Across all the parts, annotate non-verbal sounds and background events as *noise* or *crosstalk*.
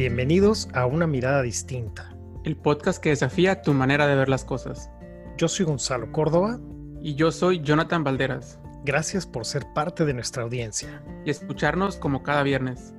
Bienvenidos a Una Mirada Distinta. El podcast que desafía tu manera de ver las cosas. Yo soy Gonzalo Córdoba. Y yo soy Jonathan Valderas. Gracias por ser parte de nuestra audiencia. Y escucharnos como cada viernes.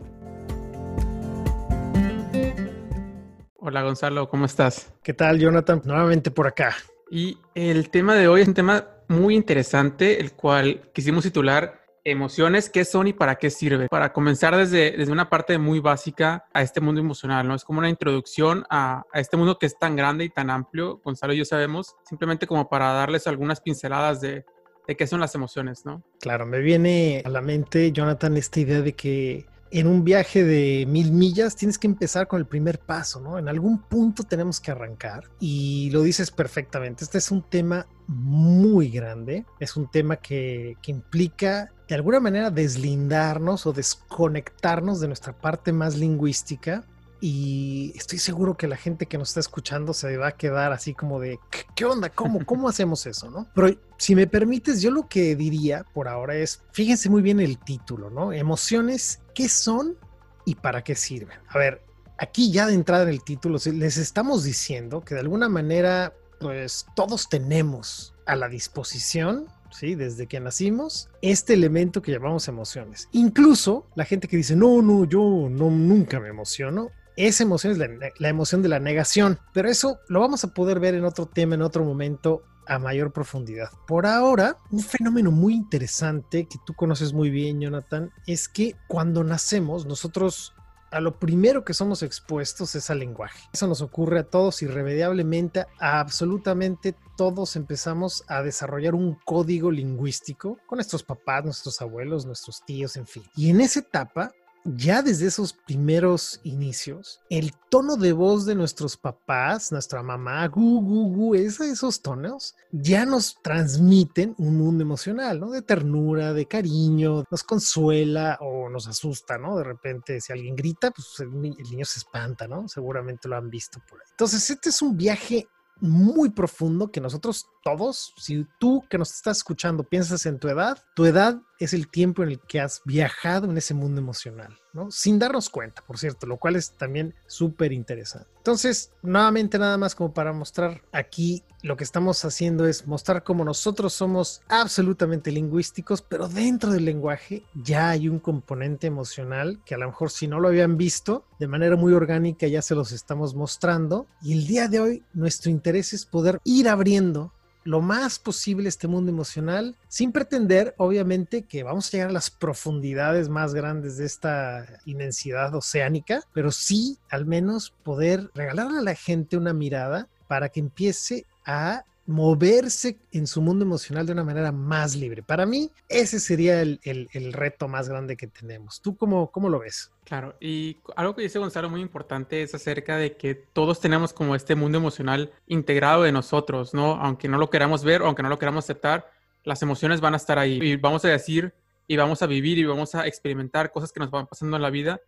Hola Gonzalo, ¿cómo estás? ¿Qué tal Jonathan? Nuevamente por acá. Y el tema de hoy es un tema muy interesante, el cual quisimos titular emociones, qué son y para qué sirven. Para comenzar desde, desde una parte muy básica a este mundo emocional, ¿no? Es como una introducción a, a, este mundo que es tan grande y tan amplio, Gonzalo y yo sabemos, simplemente como para darles algunas pinceladas de, de qué son las emociones, ¿no? Claro, me viene a la mente, Jonathan, esta idea de que en un viaje de mil millas tienes que empezar con el primer paso, ¿no? En algún punto tenemos que arrancar y lo dices perfectamente. Este es un tema muy grande, es un tema que, que implica de alguna manera deslindarnos o desconectarnos de nuestra parte más lingüística y estoy seguro que la gente que nos está escuchando se va a quedar así como de, ¿qué onda? ¿Cómo, *laughs* cómo hacemos eso? ¿no? Pero si me permites, yo lo que diría por ahora es, fíjense muy bien el título, ¿no? Emociones, ¿qué son y para qué sirven? A ver, aquí ya de entrada en el título, les estamos diciendo que de alguna manera, pues todos tenemos a la disposición ¿sí? Desde que nacimos, este elemento que llamamos emociones. Incluso la gente que dice, no, no, yo no, nunca me emociono, esa emoción es la, la, emoción de la negación, pero eso lo vamos a poder ver en otro tema, en otro momento a mayor profundidad. Por ahora, un fenómeno muy interesante que tú conoces muy bien, Jonathan, es que cuando nacemos, nosotros a lo primero que somos expuestos es al lenguaje. Eso nos ocurre a todos irremediablemente, a absolutamente todos empezamos a desarrollar un código lingüístico con nuestros papás, nuestros abuelos, nuestros tíos, en fin. Y en esa etapa ya desde esos primeros inicios, el tono de voz de nuestros papás, nuestra mamá, gu, gu, gu, esos tonos ya nos transmiten un mundo emocional, ¿no? De ternura, de cariño, nos consuela o nos asusta, ¿no? De repente, si alguien grita, pues el, niño se espanta, ¿no? Seguramente lo han visto por ahí. Entonces, este es un viaje muy profundo que nosotros todos, si tú que nos estás escuchando piensas en tu edad, tu edad es el tiempo en el que has viajado en ese mundo emocional, ¿no? Sin darnos cuenta, por cierto, lo cual es también súper interesante. Entonces, nuevamente nada más como para mostrar aquí lo que estamos haciendo es mostrar cómo nosotros somos absolutamente lingüísticos, pero dentro del lenguaje ya hay un componente emocional que a lo mejor si no lo habían visto de manera muy orgánica ya se los estamos mostrando y el día de hoy nuestro interés es poder ir abriendo lo más posible este mundo emocional, sin pretender, obviamente, que vamos a llegar a las profundidades más grandes de esta inmensidad oceánica, pero sí al menos poder regalarle a la gente una mirada para que empiece a moverse en su mundo emocional de una manera más libre. Para mí, ese sería el, el, el reto más grande que tenemos. ¿Tú cómo, cómo, lo ves? Claro, y algo que dice Gonzalo muy importante es acerca de que todos tenemos como este mundo emocional integrado de nosotros, ¿no? Aunque no lo queramos ver aunque no lo queramos aceptar, las emociones van a estar ahí y vamos a decir y vamos a vivir y vamos a experimentar cosas que nos van pasando en la vida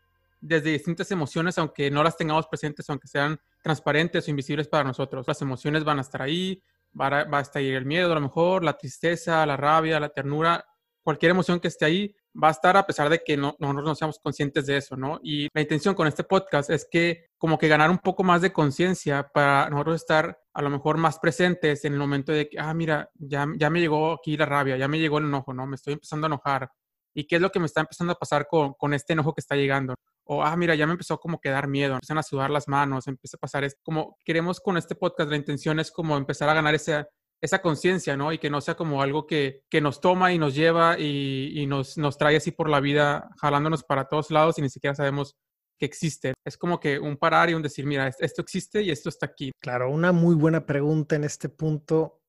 desde distintas emociones, aunque no las tengamos presentes, aunque sean transparentes o invisibles para nosotros. Las emociones van a estar ahí, va va a estar ahí el miedo a lo mejor, la tristeza, la rabia, la ternura, cualquier emoción que esté ahí va a estar a pesar de que no, nosotros no seamos conscientes de eso, ¿no? Y la intención con este podcast es que como que ganar un poco más de conciencia para nosotros estar a lo mejor más presentes en el momento de que, ah, mira, ya, ya me llegó aquí la rabia, ya me llegó el enojo, ¿no? Me estoy empezando a enojar. ¿Y qué es lo que me está empezando a pasar con, con este enojo que está llegando? o, ah, mira, ya me empezó como que dar miedo, empiezan a sudar las manos, empieza a pasar, es como queremos con este podcast, la intención es como empezar a ganar esa, esa conciencia, ¿no? Y que no sea como algo que, que nos toma y nos lleva y, y, nos, nos trae así por la vida, jalándonos para todos lados y ni siquiera sabemos que existe. Es como que un parar y un decir, mira, esto existe y esto está aquí. Claro, una muy buena pregunta en este punto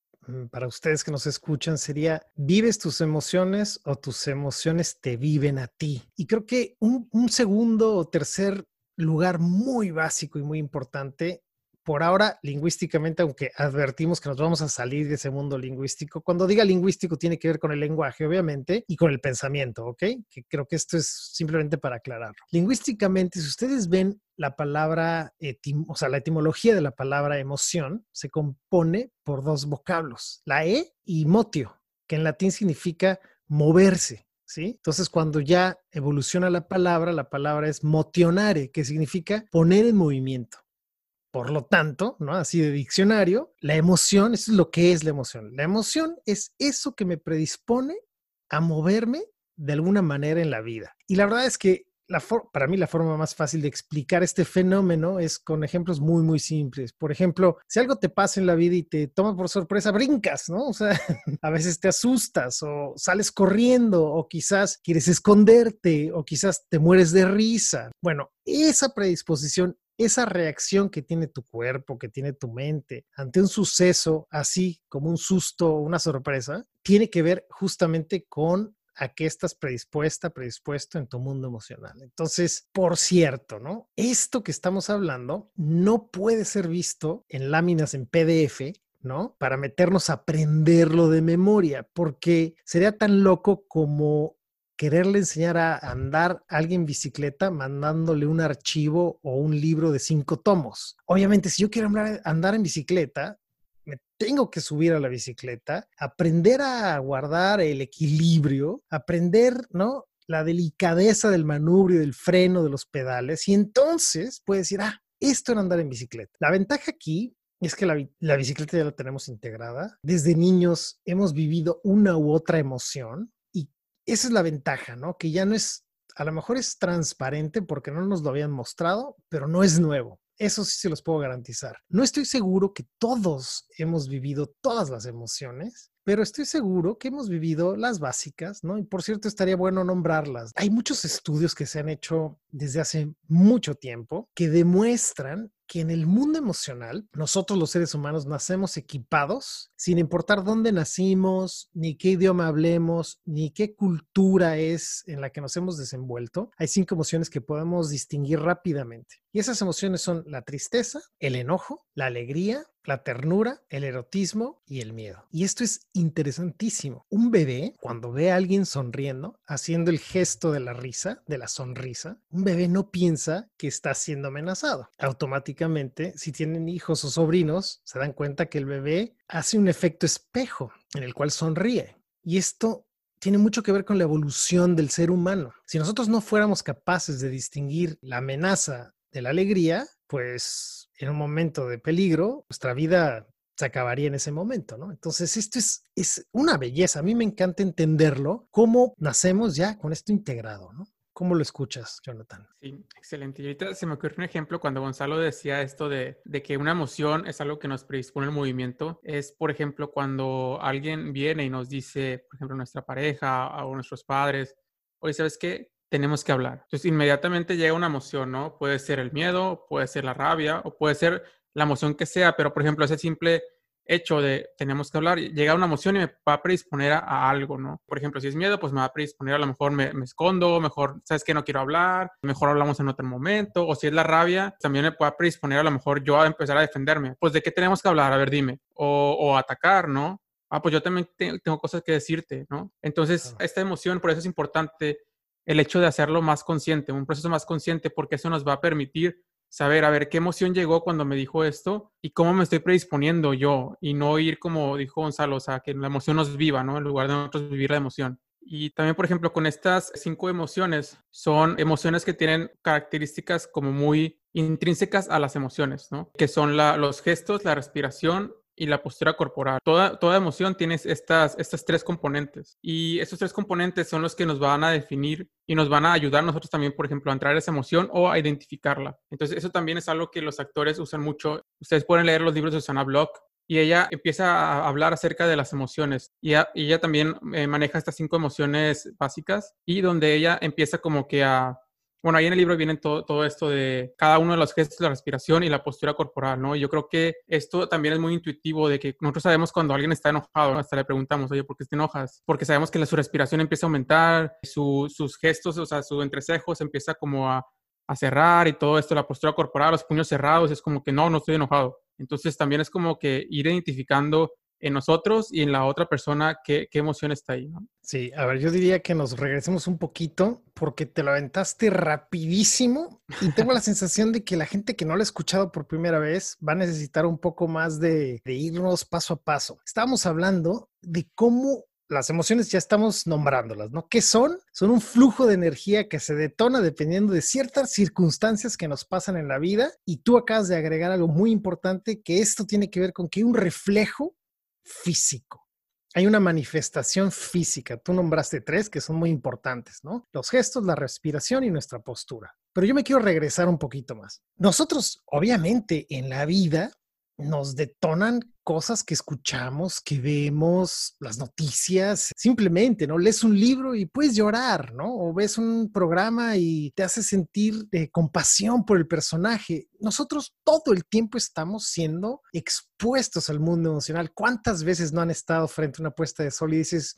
para ustedes que nos escuchan sería, ¿vives tus emociones o tus emociones te viven a ti? Y creo que un, un segundo o tercer lugar muy básico y muy importante por ahora, lingüísticamente, aunque advertimos que nos vamos a salir de ese mundo lingüístico, cuando diga lingüístico tiene que ver con el lenguaje, obviamente, y con el pensamiento, ¿ok? Que creo que esto es simplemente para aclararlo. Lingüísticamente, si ustedes ven la palabra, o sea, la etimología de la palabra emoción se compone por dos vocablos, la E y motio, que en latín significa moverse. ¿sí? Entonces, cuando ya evoluciona la palabra, la palabra es motionare, que significa poner en movimiento. Por lo tanto, ¿no? Así de diccionario, la emoción, eso es lo que es la emoción. La emoción es eso que me predispone a moverme de alguna manera en la vida. Y la verdad es que para mí la forma más fácil de explicar este fenómeno es con ejemplos muy, muy simples. Por ejemplo, si algo te pasa en la vida y te toma por sorpresa, brincas, ¿no? O sea, *laughs* a veces te asustas o sales corriendo o quizás quieres esconderte o quizás te mueres de risa. Bueno, esa predisposición esa reacción que tiene tu cuerpo, que tiene tu mente ante un suceso así como un susto o una sorpresa, tiene que ver justamente con a qué estás predispuesta, predispuesto en tu mundo emocional. Entonces, por cierto, ¿no? Esto que estamos hablando no puede ser visto en láminas en PDF ¿no? Para meternos a aprenderlo de memoria, porque sería tan loco como quererle enseñar a andar a alguien en bicicleta mandándole un archivo o un libro de cinco tomos. Obviamente, si yo quiero andar en bicicleta, me tengo que subir a la bicicleta, aprender a guardar el equilibrio, aprender, ¿no? La delicadeza del manubrio, del freno, de los pedales, y entonces puedes decir, ah, esto era andar en bicicleta. La ventaja aquí es que la, la, bicicleta ya la tenemos integrada. Desde niños hemos vivido una u otra emoción esa es la ventaja, ¿no? Que ya no es, a lo mejor es transparente porque no nos lo habían mostrado, pero no es nuevo. Eso sí se los puedo garantizar. No estoy seguro que todos hemos vivido todas las emociones, pero estoy seguro que hemos vivido las básicas, ¿no? Y por cierto, estaría bueno nombrarlas. Hay muchos estudios que se han hecho desde hace mucho tiempo que demuestran que en el mundo emocional, nosotros los seres humanos nacemos equipados, sin importar dónde nacimos, ni qué idioma hablemos, ni qué cultura es en la que nos hemos desenvuelto. Hay cinco emociones que podemos distinguir rápidamente. Y esas emociones son la tristeza, el enojo, la alegría, la ternura, el erotismo y el miedo. Y esto es interesantísimo. Un bebé, cuando ve a alguien sonriendo, haciendo el gesto de la risa, de la sonrisa, un bebé no piensa que está siendo amenazado. Automáticamente, si tienen hijos o sobrinos, se dan cuenta que el bebé hace un efecto espejo en el cual sonríe. Y esto tiene mucho que ver con la evolución del ser humano. Si nosotros no fuéramos capaces de distinguir la amenaza de la alegría, pues en un momento de peligro, nuestra vida se acabaría en ese momento, ¿no? Entonces, esto es, es una belleza. A mí me encanta entenderlo, cómo nacemos ya con esto integrado, ¿no? ¿Cómo lo escuchas, Jonathan? Sí, excelente. Y ahorita se me ocurre un ejemplo cuando Gonzalo decía esto de, de, que una emoción es algo que nos predispone al movimiento. Es, por ejemplo, cuando alguien viene y nos dice, por ejemplo, nuestra pareja o nuestros padres, oye, ¿sabes qué? Tenemos que hablar. Entonces, inmediatamente llega una emoción, ¿no? Puede ser el miedo, puede ser la rabia o puede ser la emoción que sea, pero por ejemplo, ese simple hecho de tenemos que hablar, llega una emoción y me va a predisponer a, algo, ¿no? Por ejemplo, si es miedo, pues me va a predisponer, a lo mejor me, me, escondo, mejor, ¿sabes que No quiero hablar, mejor hablamos en otro momento, o si es la rabia, también me puede predisponer a lo mejor yo a empezar a defenderme. Pues, ¿de qué tenemos que hablar? A ver, dime. O, o atacar, ¿no? Ah, pues yo también tengo cosas que decirte, ¿no? Entonces, esta emoción, por eso es importante el hecho de hacerlo más consciente, un proceso más consciente, porque eso nos va a permitir saber, a ver, qué emoción llegó cuando me dijo esto y cómo me estoy predisponiendo yo y no ir como dijo Gonzalo, o sea, que la emoción nos viva, ¿no? En lugar de nosotros vivir la emoción. Y también, por ejemplo, con estas cinco emociones, son emociones que tienen características como muy intrínsecas a las emociones, ¿no? Que son los gestos, la respiración, y la postura corporal. Toda, toda emoción tiene estas, estas tres componentes y estos tres componentes son los que nos van a definir y nos van a ayudar nosotros también, por ejemplo, a entrar esa emoción o a identificarla. Entonces, eso también es algo que los actores usan mucho. Ustedes pueden leer los libros de Susana Block y ella empieza a hablar acerca de las emociones y ella, ella también eh, maneja estas cinco emociones básicas y donde ella empieza como que a bueno, ahí en el libro viene todo, todo esto de cada uno de los gestos, la respiración y la postura corporal, ¿no? Yo creo que esto también es muy intuitivo de que nosotros sabemos cuando alguien está enojado, ¿no? hasta le preguntamos, oye, ¿por qué te enojas? Porque sabemos que su respiración empieza a aumentar, sus gestos, o sea, su entrecejo se empieza como a, a cerrar y todo esto, la postura corporal, los puños cerrados, es como que no, no estoy enojado. Entonces también es como que ir identificando en nosotros y en la otra persona qué, qué emoción está ahí. ¿no? Sí, a ver, yo diría que nos regresemos un poquito porque te lo aventaste rapidísimo y tengo la *laughs* sensación de que la gente que no lo ha escuchado por primera vez va a necesitar un poco más de, de irnos paso a paso. Estábamos hablando de cómo las emociones ya estamos nombrándolas, ¿no? ¿Qué son? Son un flujo de energía que se detona dependiendo de ciertas circunstancias que nos pasan en la vida. Y tú acabas de agregar algo muy importante, que esto tiene que ver con que hay un reflejo físico. Hay una manifestación física. Tú nombraste tres que son muy importantes, ¿no? Los gestos, la respiración y nuestra postura. Pero yo me quiero regresar un poquito más. Nosotros, obviamente, en la vida nos detonan cosas que escuchamos, que vemos, las noticias, simplemente, ¿no? Lees un libro y puedes llorar, ¿no? O ves un programa y te hace sentir de compasión por el personaje. Nosotros todo el tiempo estamos siendo expuestos al mundo emocional. ¿Cuántas veces no han estado frente a una puesta de sol y dices,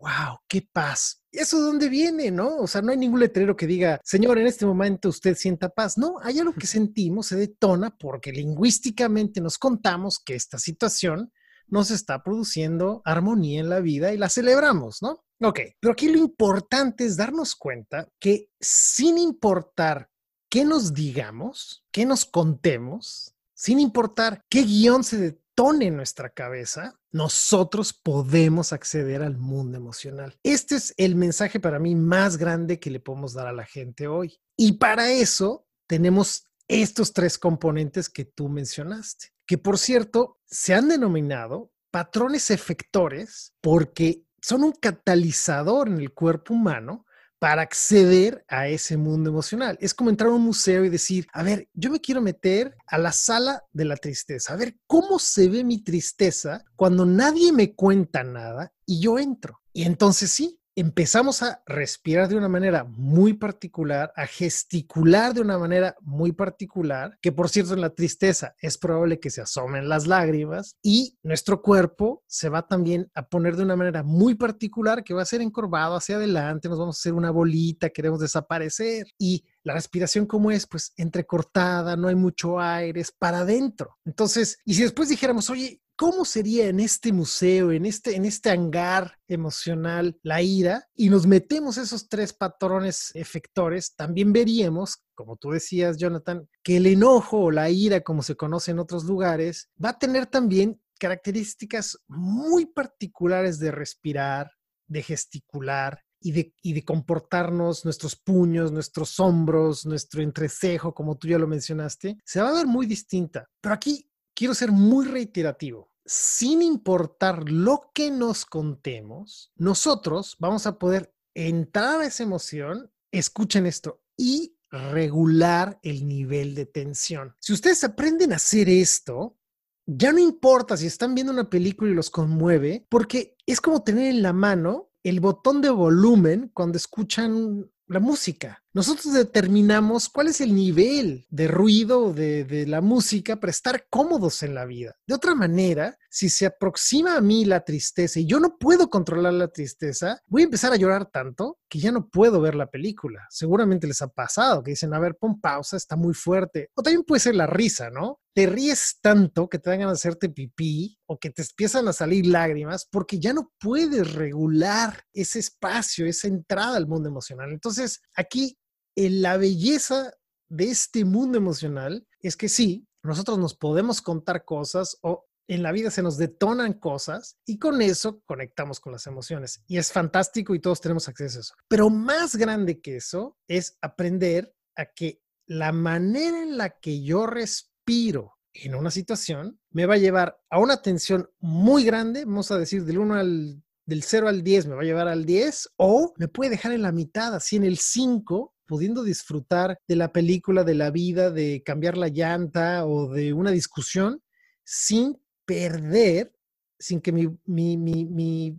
wow, qué paz. ¿Eso de dónde viene, no? O sea, no hay ningún letrero que diga, señor, en este momento usted sienta paz. No, hay algo que sentimos, se detona porque lingüísticamente nos contamos que esta situación nos está produciendo armonía en la vida y la celebramos, ¿no? Ok, pero aquí lo importante es darnos cuenta que sin importar qué nos digamos, qué nos contemos, sin importar qué guion se en nuestra cabeza, nosotros podemos acceder al mundo emocional. Este es el mensaje para mí más grande que le podemos dar a la gente hoy. Y para eso tenemos estos tres componentes que tú mencionaste, que por cierto se han denominado patrones efectores porque son un catalizador en el cuerpo humano para acceder a ese mundo emocional. Es como entrar a un museo y decir, a ver, yo me quiero meter a la sala de la tristeza, a ver cómo se ve mi tristeza cuando nadie me cuenta nada y yo entro. Y entonces sí, empezamos a respirar de una manera muy particular, a gesticular de una manera muy particular, que por cierto en la tristeza es probable que se asomen las lágrimas y nuestro cuerpo se va también a poner de una manera muy particular que va a ser encorvado hacia adelante, nos vamos a hacer una bolita, queremos desaparecer y la respiración como es, pues entrecortada, no hay mucho aire, es para adentro. Entonces, y si después dijéramos, oye, ¿cómo sería en este museo, en este, en este hangar emocional la ira? Y nos metemos esos tres patrones efectores, también veríamos, como tú decías, Jonathan, que el enojo o la ira, como se conoce en otros lugares, va a tener también características muy particulares de respirar, de gesticular, y de, y de, comportarnos, nuestros puños, nuestros hombros, nuestro entrecejo, como tú ya lo mencionaste, se va a ver muy distinta. Pero aquí quiero ser muy reiterativo sin importar lo que nos contemos, nosotros vamos a poder entrar a esa emoción, escuchen esto, y regular el nivel de tensión. Si ustedes aprenden a hacer esto, ya no importa si están viendo una película y los conmueve, porque es como tener en la mano el botón de volumen cuando escuchan la música. Nosotros determinamos cuál es el nivel de ruido de, la música para estar cómodos en la vida. De otra manera, si se aproxima a mí la tristeza y yo no puedo controlar la tristeza, voy a empezar a llorar tanto que ya no puedo ver la película. Seguramente les ha pasado que dicen, a ver, pon pausa, está muy fuerte. O también puede ser la risa, ¿no? Te ríes tanto que te dan de hacerte pipí o que te empiezan a salir lágrimas porque ya no puedes regular ese espacio, esa entrada al mundo emocional. Entonces, aquí la belleza de este mundo emocional es que sí, nosotros nos podemos contar cosas o en la vida se nos detonan cosas y con eso conectamos con las emociones. Y es fantástico y todos tenemos acceso a eso. Pero más grande que eso es aprender a que la manera en la que yo respiro en una situación me va a llevar a una tensión muy grande, vamos a decir del 1 al del 0 al 10 me va a llevar al 10 o me puede dejar en la mitad, así en el 5 pudiendo disfrutar de la película, de la vida, de cambiar la llanta o de una discusión sin perder, sin que mi, mi, mi,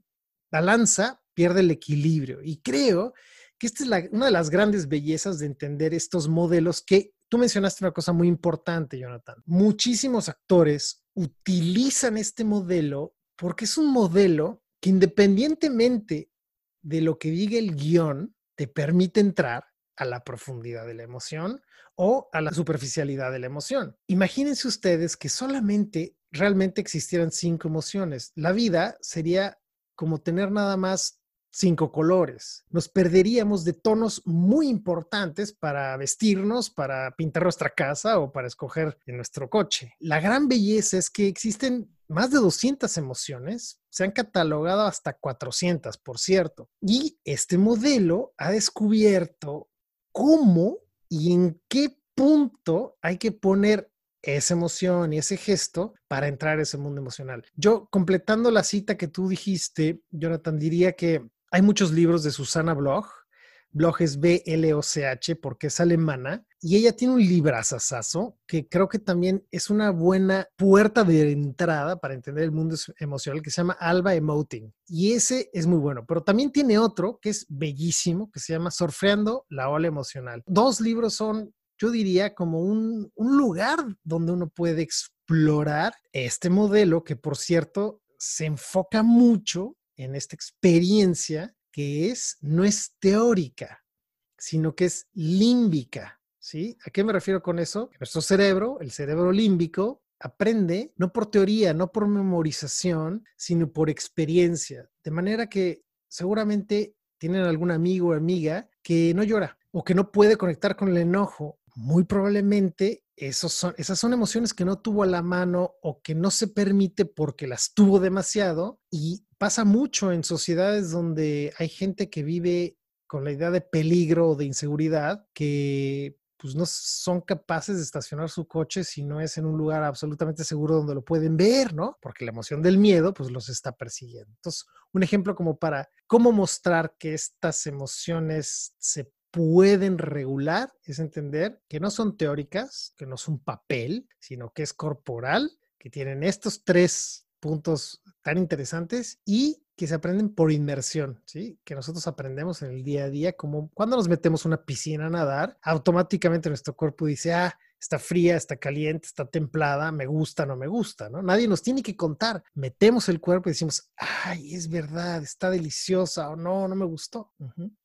balanza pierda el equilibrio. Y creo que esta es una de las grandes bellezas de entender estos modelos que tú mencionaste una cosa muy importante, Jonathan. Muchísimos actores utilizan este modelo porque es un modelo que independientemente de lo que diga el guion, te permite entrar a la profundidad de la emoción o a la superficialidad de la emoción. Imagínense ustedes que solamente realmente existieran cinco emociones. La vida sería como tener nada más cinco colores. Nos perderíamos de tonos muy importantes para vestirnos, para pintar nuestra casa o para escoger en nuestro coche. La gran belleza es que existen más de 200 emociones, se han catalogado hasta 400, por cierto. Y este modelo ha descubierto cómo y en qué punto hay que poner esa emoción y ese gesto para entrar a ese mundo emocional. Yo, completando la cita que tú dijiste, Jonathan, diría que hay muchos libros de Susana Bloch. Bloch B-L-O-C-H porque es alemana y ella tiene un librazazazo que creo que también es una buena puerta de entrada para entender el mundo emocional que se llama Alba Emoting. Y ese es muy bueno, pero también tiene otro que es bellísimo que se llama Surfeando la ola emocional. Dos libros son yo diría, como un, lugar donde uno puede explorar este modelo que, por cierto, se enfoca mucho en esta experiencia que es, no es teórica, sino que es límbica. ¿Sí? ¿A qué me refiero con eso? Nuestro cerebro, el cerebro límbico, aprende no por teoría, no por memorización, sino por experiencia. De manera que seguramente tienen algún amigo o amiga que no llora o que no puede conectar con el enojo muy probablemente esos son, esas son emociones que no tuvo a la mano o que no se permite porque las tuvo demasiado y pasa mucho en sociedades donde hay gente que vive con la idea de peligro o de inseguridad que pues no son capaces de estacionar su coche si no es en un lugar absolutamente seguro donde lo pueden ver, ¿no? Porque la emoción del miedo pues los está persiguiendo. Entonces, un ejemplo como para cómo mostrar que estas emociones se pueden regular es entender que no son teóricas, que no es un papel, sino que es corporal, que tienen estos tres puntos tan interesantes y que se aprenden por inmersión, ¿sí? Que nosotros aprendemos en el día a día, como cuando nos metemos en una piscina a nadar, automáticamente nuestro cuerpo dice, ah, está fría, está caliente, está templada, me gusta, no me gusta, ¿no? Nadie nos tiene que contar. Metemos el cuerpo y decimos, ay, es verdad, está deliciosa o no, no me gustó.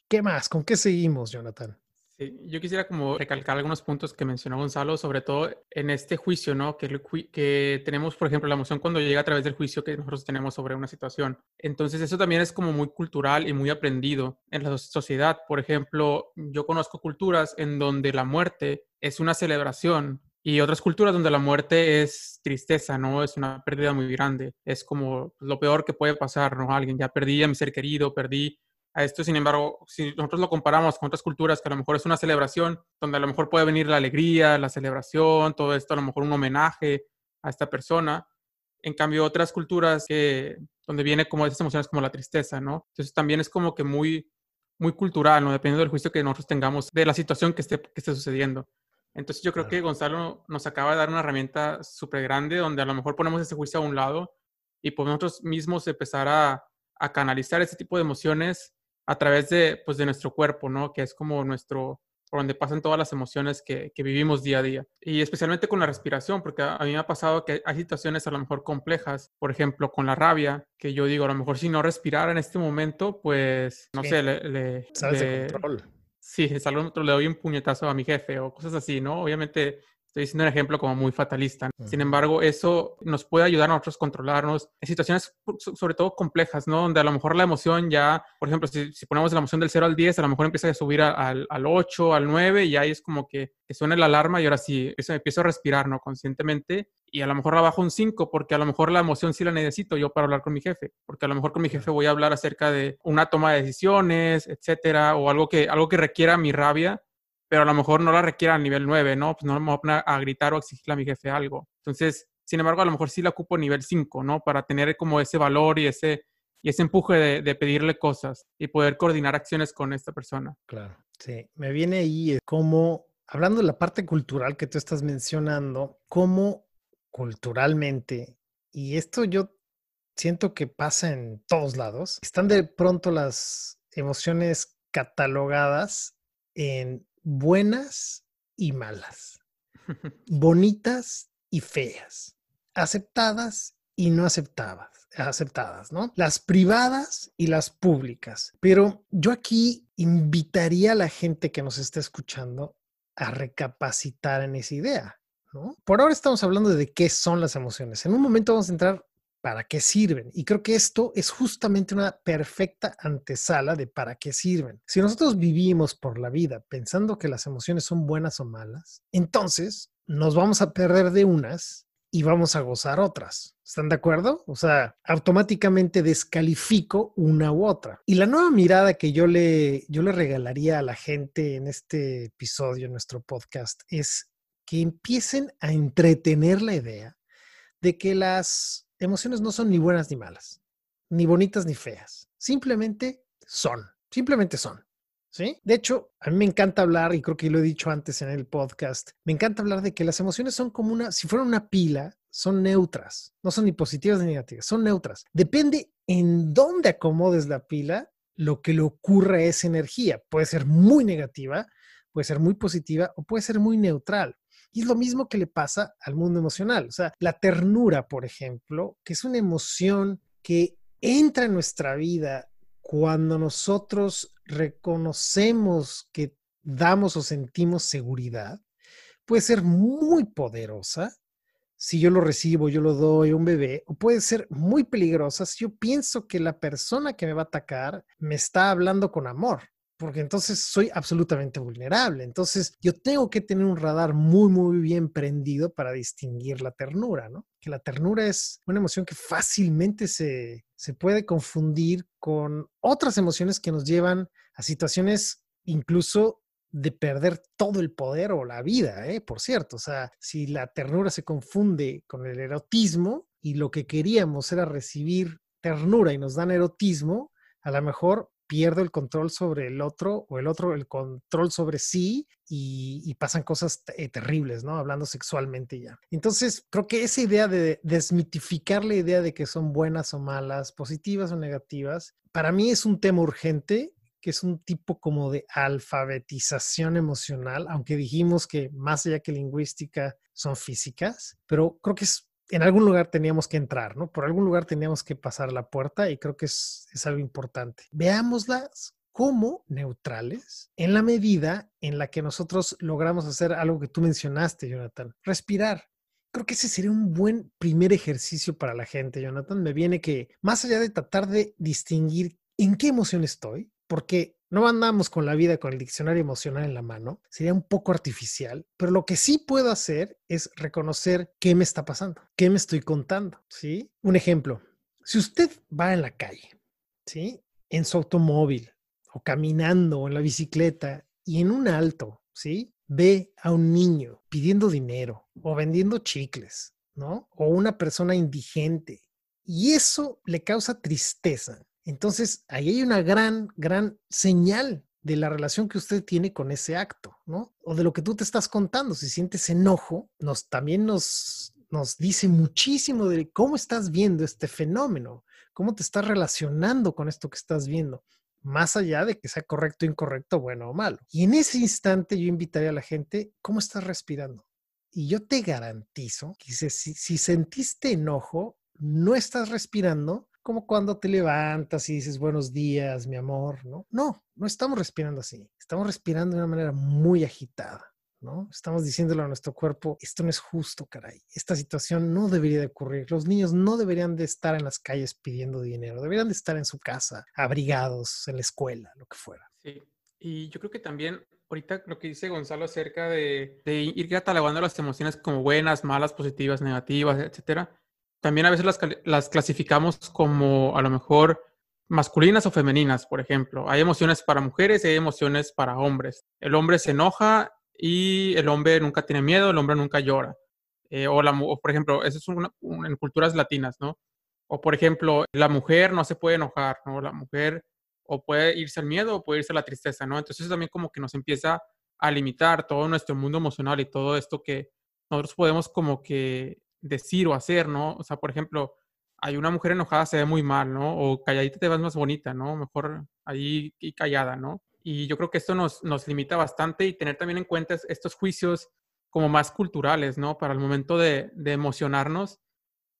¿Qué más? ¿Con qué seguimos, Jonathan? Yo quisiera como recalcar algunos puntos que mencionó Gonzalo, sobre todo en este juicio, ¿no? Que, que tenemos, por ejemplo, la emoción cuando llega a través del juicio que nosotros tenemos sobre una situación. Entonces, eso también es como muy cultural y muy aprendido en la sociedad. Por ejemplo, yo conozco culturas en donde la muerte es una celebración y otras culturas donde la muerte es tristeza, ¿no? Es una pérdida muy grande. Es como lo peor que puede pasar, ¿no? Alguien ya perdí a mi ser querido, perdí a esto, sin embargo, si nosotros lo comparamos con otras culturas, que a lo mejor es una celebración, donde a lo mejor puede venir la alegría, la celebración, todo esto, a lo mejor un homenaje a esta persona. En cambio, otras culturas que, donde viene como esas emociones como la tristeza, ¿no? Entonces también es como que muy, muy cultural, ¿no? Dependiendo del juicio que nosotros tengamos de la situación que esté, que esté sucediendo. Entonces yo creo que Gonzalo nos acaba de dar una herramienta súper grande donde a lo mejor ponemos ese juicio a un lado y podemos nosotros mismos empezar a, a canalizar ese tipo de emociones a través de, pues, de nuestro cuerpo, ¿no? Que es como nuestro, por donde pasan todas las emociones que, que, vivimos día a día. Y especialmente con la respiración, porque a, mí me ha pasado que hay situaciones a lo mejor complejas, por ejemplo, con la rabia, que yo digo, a lo mejor si no respirara en este momento, pues, no sé, le... le Sales de control. Sí, le doy un puñetazo a mi jefe o cosas así, ¿no? Obviamente Estoy diciendo un ejemplo como muy fatalista. Sin embargo, eso nos puede ayudar a nosotros a controlarnos en situaciones sobre todo complejas, ¿no? Donde a lo mejor la emoción ya, por ejemplo, si, ponemos la emoción del 0 al 10, a lo mejor empieza a subir al, al 8, al 9 y ahí es como que, suena la alarma y ahora sí, eso empiezo a respirar, ¿no? Conscientemente y a lo mejor la bajo un 5 porque a lo mejor la emoción sí la necesito yo para hablar con mi jefe, porque a lo mejor con mi jefe voy a hablar acerca de una toma de decisiones, etcétera, o algo que, algo que requiera mi rabia pero a lo mejor no la requiera a nivel 9, ¿no? Pues no me voy a poner a gritar o exigirle a mi jefe algo. Entonces, sin embargo, a lo mejor sí la ocupo nivel 5, ¿no? Para tener como ese valor y ese, y ese empuje de, de, pedirle cosas y poder coordinar acciones con esta persona. Claro, sí. Me viene ahí como, hablando de la parte cultural que tú estás mencionando, cómo culturalmente, y esto yo siento que pasa en todos lados, están de pronto las emociones catalogadas en buenas y malas, *laughs* bonitas y feas, aceptadas y no aceptadas, aceptadas, ¿no? Las privadas y las públicas. Pero yo aquí invitaría a la gente que nos está escuchando a recapacitar en esa idea, ¿no? Por ahora estamos hablando de qué son las emociones. En un momento vamos a entrar para qué sirven. Y creo que esto es justamente una perfecta antesala de para qué sirven. Si nosotros vivimos por la vida pensando que las emociones son buenas o malas, entonces nos vamos a perder de unas y vamos a gozar otras. ¿Están de acuerdo? O sea, automáticamente descalifico una u otra. Y la nueva mirada que yo le, yo le regalaría a la gente en este episodio, en nuestro podcast, es que empiecen a entretener la idea de que las emociones no son ni buenas ni malas, ni bonitas ni feas. Simplemente son, simplemente son. ¿Sí? De hecho, a mí me encanta hablar, y creo que lo he dicho antes en el podcast, me encanta hablar de que las emociones son como una, si fueran una pila, son neutras, no son ni positivas ni negativas, son neutras. Depende en dónde acomodes la pila, lo que le ocurre a esa energía. Puede ser muy negativa, puede ser muy positiva o puede ser muy neutral. Y es lo mismo que le pasa al mundo emocional. O sea, la ternura, por ejemplo, que es una emoción que entra en nuestra vida cuando nosotros reconocemos que damos o sentimos seguridad, puede ser muy poderosa si yo lo recibo, yo lo doy a un bebé, o puede ser muy peligrosa si yo pienso que la persona que me va a atacar me está hablando con amor, porque entonces soy absolutamente vulnerable. Entonces yo tengo que tener un radar muy, muy bien prendido para distinguir la ternura, ¿no? Que la ternura es una emoción que fácilmente se, se puede confundir con otras emociones que nos llevan a situaciones incluso de perder todo el poder o la vida, ¿eh? por cierto. O sea, si la ternura se confunde con el erotismo y lo que queríamos era recibir ternura y nos dan erotismo, a lo mejor pierdo el control sobre el otro o el otro el control sobre sí y, pasan cosas eh, terribles, ¿no? Hablando sexualmente ya. Entonces, creo que esa idea de desmitificar la idea de que son buenas o malas, positivas o negativas, para mí es un tema urgente que es un tipo como de alfabetización emocional, aunque dijimos que más allá que lingüística son físicas, pero creo que es en algún lugar teníamos que entrar, ¿no? Por algún lugar teníamos que pasar la puerta y creo que es, es algo importante. Veámoslas como neutrales en la medida en la que nosotros logramos hacer algo que tú mencionaste, Jonathan, respirar. Creo que ese sería un buen primer ejercicio para la gente, Jonathan. Me viene que más allá de tratar de distinguir en qué emoción estoy, porque no andamos con la vida con el diccionario emocional en la mano, sería un poco artificial, pero lo que sí puedo hacer es reconocer qué me está pasando, qué me estoy contando, ¿sí? Un ejemplo, si usted va en la calle, ¿sí? En su automóvil o caminando o en la bicicleta y en un alto, ¿sí? Ve a un niño pidiendo dinero o vendiendo chicles, ¿no? O una persona indigente y eso le causa tristeza entonces, ahí hay una gran, gran señal de la relación que usted tiene con ese acto, ¿no? O de lo que tú te estás contando. Si sientes enojo, nos, también nos, nos dice muchísimo de cómo estás viendo este fenómeno, cómo te estás relacionando con esto que estás viendo, más allá de que sea correcto, incorrecto, bueno o malo. Y en ese instante yo invitaría a la gente, ¿cómo estás respirando? Y yo te garantizo que si, si sentiste enojo, no estás respirando como cuando te levantas y dices buenos días, mi amor, ¿no? No, no estamos respirando así. Estamos respirando de una manera muy agitada, ¿no? Estamos diciéndole a nuestro cuerpo, esto no es justo, caray. Esta situación no debería de ocurrir. Los niños no deberían de estar en las calles pidiendo dinero. Deberían de estar en su casa, abrigados, en la escuela, lo que fuera. Sí. Y yo creo que también ahorita lo que dice Gonzalo acerca de, de ir catalogando las emociones como buenas, malas, positivas, negativas, etcétera también a veces las, clasificamos como a lo mejor masculinas o femeninas, por ejemplo. Hay emociones para mujeres y hay emociones para hombres. El hombre se enoja y el hombre nunca tiene miedo, el hombre nunca llora. Eh, o, la, por ejemplo, eso es en culturas latinas, ¿no? O por ejemplo, la mujer no se puede enojar, ¿no? La mujer o puede irse al miedo o puede irse a la tristeza, ¿no? Entonces eso también como que nos empieza a limitar todo nuestro mundo emocional y todo esto que nosotros podemos como que decir o hacer, ¿no? O sea, por ejemplo, hay una mujer enojada se ve muy mal, ¿no? O calladita te vas más bonita, ¿no? Mejor ahí y callada, ¿no? Y yo creo que esto nos, nos limita bastante y tener también en cuenta estos juicios como más culturales, ¿no? Para el momento de, de emocionarnos,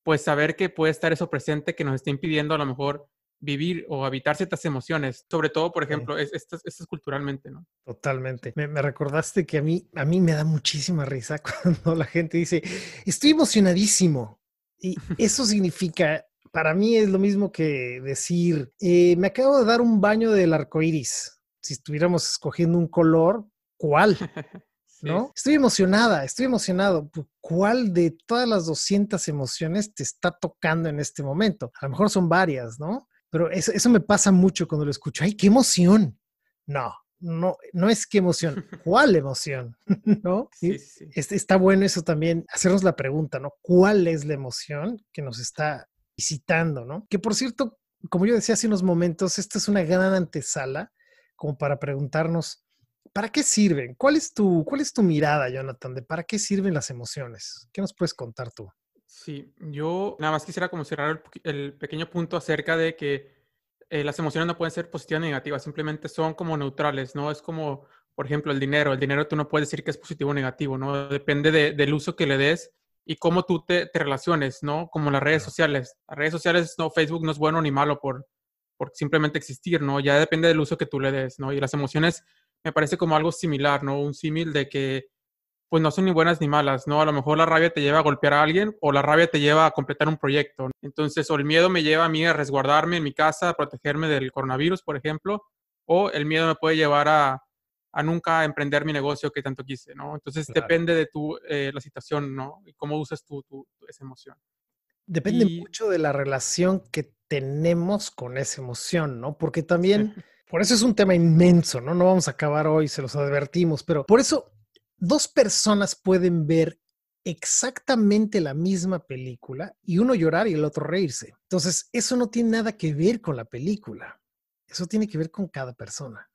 pues saber que puede estar eso presente que nos está impidiendo a lo mejor vivir o habitar ciertas emociones, sobre todo, por ejemplo, esto es, culturalmente, ¿no? Totalmente. Me, recordaste que a mí, a mí me da muchísima risa *laughs* cuando la gente dice, estoy emocionadísimo. Y *laughs* eso significa, para mí es lo mismo que decir, eh, me acabo de dar un baño del arco iris. Si estuviéramos escogiendo un color, ¿cuál? *laughs* ¿no? Estoy emocionada, estoy emocionado. ¿Cuál de todas las 200 emociones te está tocando en este momento? A lo mejor son varias, ¿no? Pero eso, eso me pasa mucho cuando lo escucho. ¡Ay, qué emoción! No, no, no es qué emoción, *laughs* ¿cuál emoción? *laughs* ¿No? Sí, sí. Está bueno eso también, hacernos la pregunta, ¿no? ¿Cuál es la emoción que nos está visitando, ¿no? Que por cierto, como yo decía hace unos momentos, esta es una gran antesala como para preguntarnos, ¿para qué sirven? ¿Cuál es tu, cuál es tu mirada, Jonathan, de para qué sirven las emociones? ¿Qué nos puedes contar tú? Sí, yo nada más quisiera como cerrar el pequeño punto acerca de que eh, las emociones no pueden ser positivas ni negativas, simplemente son como neutrales, ¿no? Es como, por ejemplo, el dinero. El dinero tú no puedes decir que es positivo o negativo, ¿no? Depende del uso que le des y cómo tú te, relaciones, ¿no? Como las redes sociales. Las redes sociales, no, Facebook no es bueno ni malo por, por simplemente existir, ¿no? Ya depende del uso que tú le des, ¿no? Y las emociones me parece como algo similar, ¿no? Un símil de que pues no son ni buenas ni malas, ¿no? A lo mejor la rabia te lleva a golpear a alguien o la rabia te lleva a completar un proyecto. Entonces, o el miedo me lleva a mí a resguardarme en mi casa, a protegerme del coronavirus, por ejemplo, o el miedo me puede llevar a, a nunca emprender mi negocio que tanto quise, ¿no? Entonces, depende de tu, eh, la situación, ¿no? Y cómo usas tú, esa emoción. Depende mucho de la relación que tenemos con esa emoción, ¿no? Porque también... *laughs* Por eso es un tema inmenso, ¿no? No vamos a acabar hoy, se los advertimos, pero por eso dos personas pueden ver exactamente la misma película y uno llorar y el otro reírse. Entonces, eso no tiene nada que ver con la película. Eso tiene que ver con cada persona.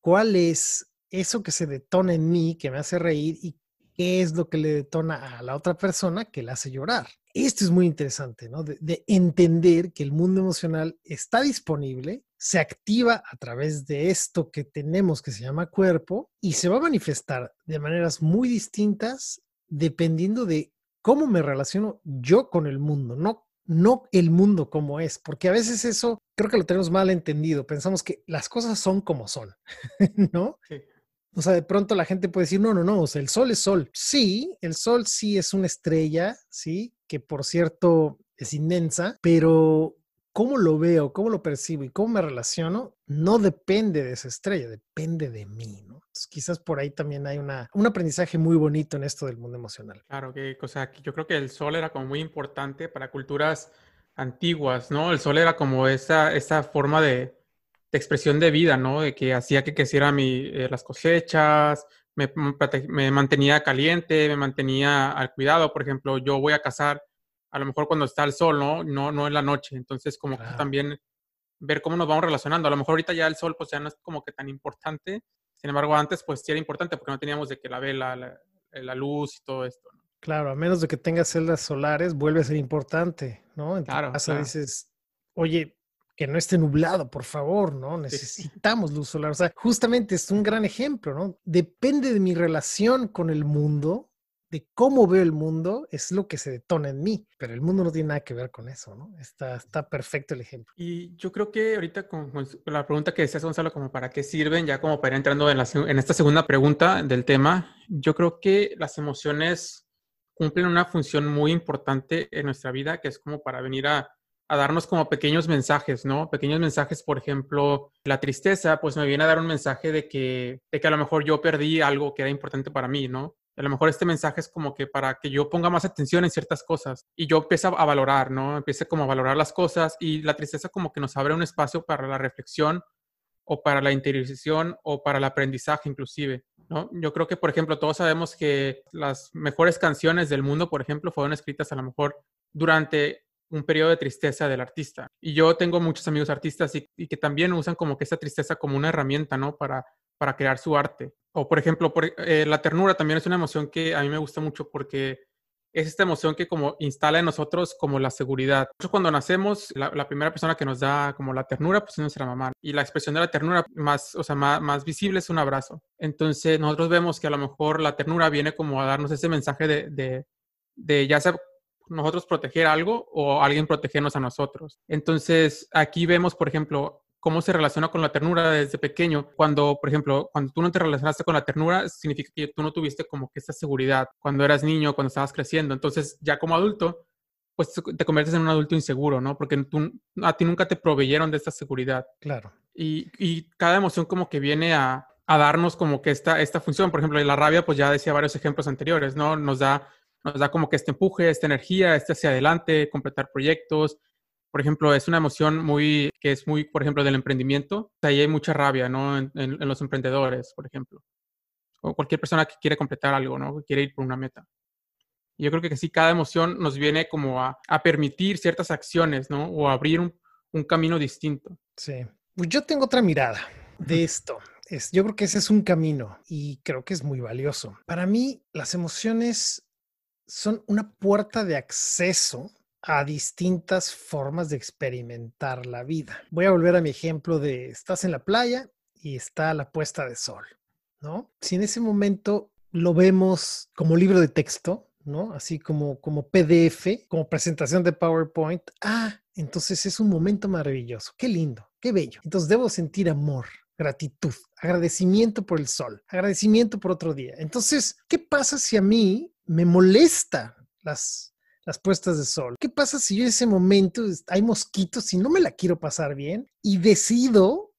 ¿Cuál es eso que se detona en mí, que me hace reír y qué es lo que le detona a la otra persona que la hace llorar? Esto es muy interesante, ¿no? de entender que el mundo emocional está disponible se activa a través de esto que tenemos que se llama cuerpo y se va a manifestar de maneras muy distintas dependiendo de cómo me relaciono yo con el mundo, no no el mundo como es, porque a veces eso creo que lo tenemos mal entendido. Pensamos que las cosas son como son, *laughs* ¿no? O sea, de pronto la gente puede decir, no, no, no, o sea, el sol es sol. Sí, el sol sí es una estrella, sí, que por cierto es inmensa, pero cómo lo veo, cómo lo percibo y cómo me relaciono, no depende de esa estrella, depende de mí. Entonces, quizás por ahí también hay una, un aprendizaje muy bonito en esto del mundo emocional. Claro, que, o sea, yo creo que el sol era como muy importante para culturas antiguas, ¿no? El sol era como esa, esa forma de, de expresión de vida, ¿no? De que hacía que creciera mi, eh, las cosechas, me, me, mantenía caliente, me mantenía al cuidado. Por ejemplo, yo voy a cazar a lo mejor cuando está el sol, ¿no? No, no en la noche. Entonces, como que también ver cómo nos vamos relacionando. A lo mejor ahorita ya el sol, pues ya no es como que tan importante. Sin embargo, antes, pues sí era importante porque no teníamos de que la vela, la, la luz y todo esto, ¿no? Claro, a menos de que tengas celdas solares, vuelve a ser importante, ¿no? En claro, casa dices, oye, que no esté nublado, por favor, ¿no? Necesitamos luz solar. O sea, justamente es un gran ejemplo, ¿no? Depende de mi relación con el mundo, de cómo veo el mundo es lo que se detona en mí, pero el mundo no tiene nada que ver con eso, ¿no? Está, está perfecto el ejemplo. Y yo creo que ahorita con, la pregunta que decías, Gonzalo, como para qué sirven, ya como para ir entrando en, en esta segunda pregunta del tema, yo creo que las emociones cumplen una función muy importante en nuestra vida, que es como para venir a, a darnos como pequeños mensajes, ¿no? Pequeños mensajes, por ejemplo, la tristeza, pues me viene a dar un mensaje de que, de que a lo mejor yo perdí algo que era importante para mí, ¿no? A lo mejor este mensaje es como que para que yo ponga más atención en ciertas cosas y yo empiece a valorar, ¿no? Empiece como a valorar las cosas y la tristeza como que nos abre un espacio para la reflexión o para la interiorización o para el aprendizaje inclusive, ¿no? Yo creo que, por ejemplo, todos sabemos que las mejores canciones del mundo, por ejemplo, fueron escritas a lo mejor durante un periodo de tristeza del artista. Y yo tengo muchos amigos artistas y, y que también usan como que esa tristeza como una herramienta, ¿no? Para para crear su arte. O por ejemplo, por, eh, la ternura también es una emoción que a mí me gusta mucho porque es esta emoción que como instala en nosotros como la seguridad. Cuando nacemos, la, primera persona que nos da como la ternura, pues es nuestra mamá. Y la expresión de la ternura más, o sea, más, visible es un abrazo. Entonces nosotros vemos que a lo mejor la ternura viene como a darnos ese mensaje de, de, de ya sea nosotros proteger algo o alguien protegernos a nosotros. Entonces aquí vemos, por ejemplo, cómo se relaciona con la ternura desde pequeño. Cuando, por ejemplo, cuando tú no te relacionaste con la ternura, significa que tú no tuviste como que esa seguridad cuando eras niño, cuando estabas creciendo. Entonces, ya como adulto, pues te conviertes en un adulto inseguro, ¿no? Porque tú, a ti nunca te proveyeron de esta seguridad. Claro. Y, y cada emoción como que viene a, a darnos como que esta, esta función. Por ejemplo, la rabia, pues ya decía varios ejemplos anteriores, ¿no? Nos da, nos da como que este empuje, esta energía, este hacia adelante, completar proyectos. Por ejemplo, es una emoción muy, que es muy, por ejemplo, del emprendimiento. Ahí hay mucha rabia, ¿no? En, en los emprendedores, por ejemplo. O cualquier persona que quiere completar algo, ¿no? Que quiere ir por una meta. Yo creo que sí, cada emoción nos viene como a, a permitir ciertas acciones, ¿no? O abrir un, un camino distinto. Sí. Pues yo tengo otra mirada de esto. Es, yo creo que ese es un camino y creo que es muy valioso. Para mí, las emociones son una puerta de acceso a distintas formas de experimentar la vida. Voy a volver a mi ejemplo de estás en la playa y está la puesta de sol, ¿no? Si en ese momento lo vemos como libro de texto, ¿no? Así como, como PDF, como presentación de PowerPoint. Ah, entonces es un momento maravilloso. Qué lindo, qué bello. Entonces debo sentir amor, gratitud, agradecimiento por el sol, agradecimiento por otro día. Entonces, ¿qué pasa si a mí me molesta las, las puestas de sol? ¿Qué pasa si yo en ese momento hay mosquitos y no me la quiero pasar bien y decido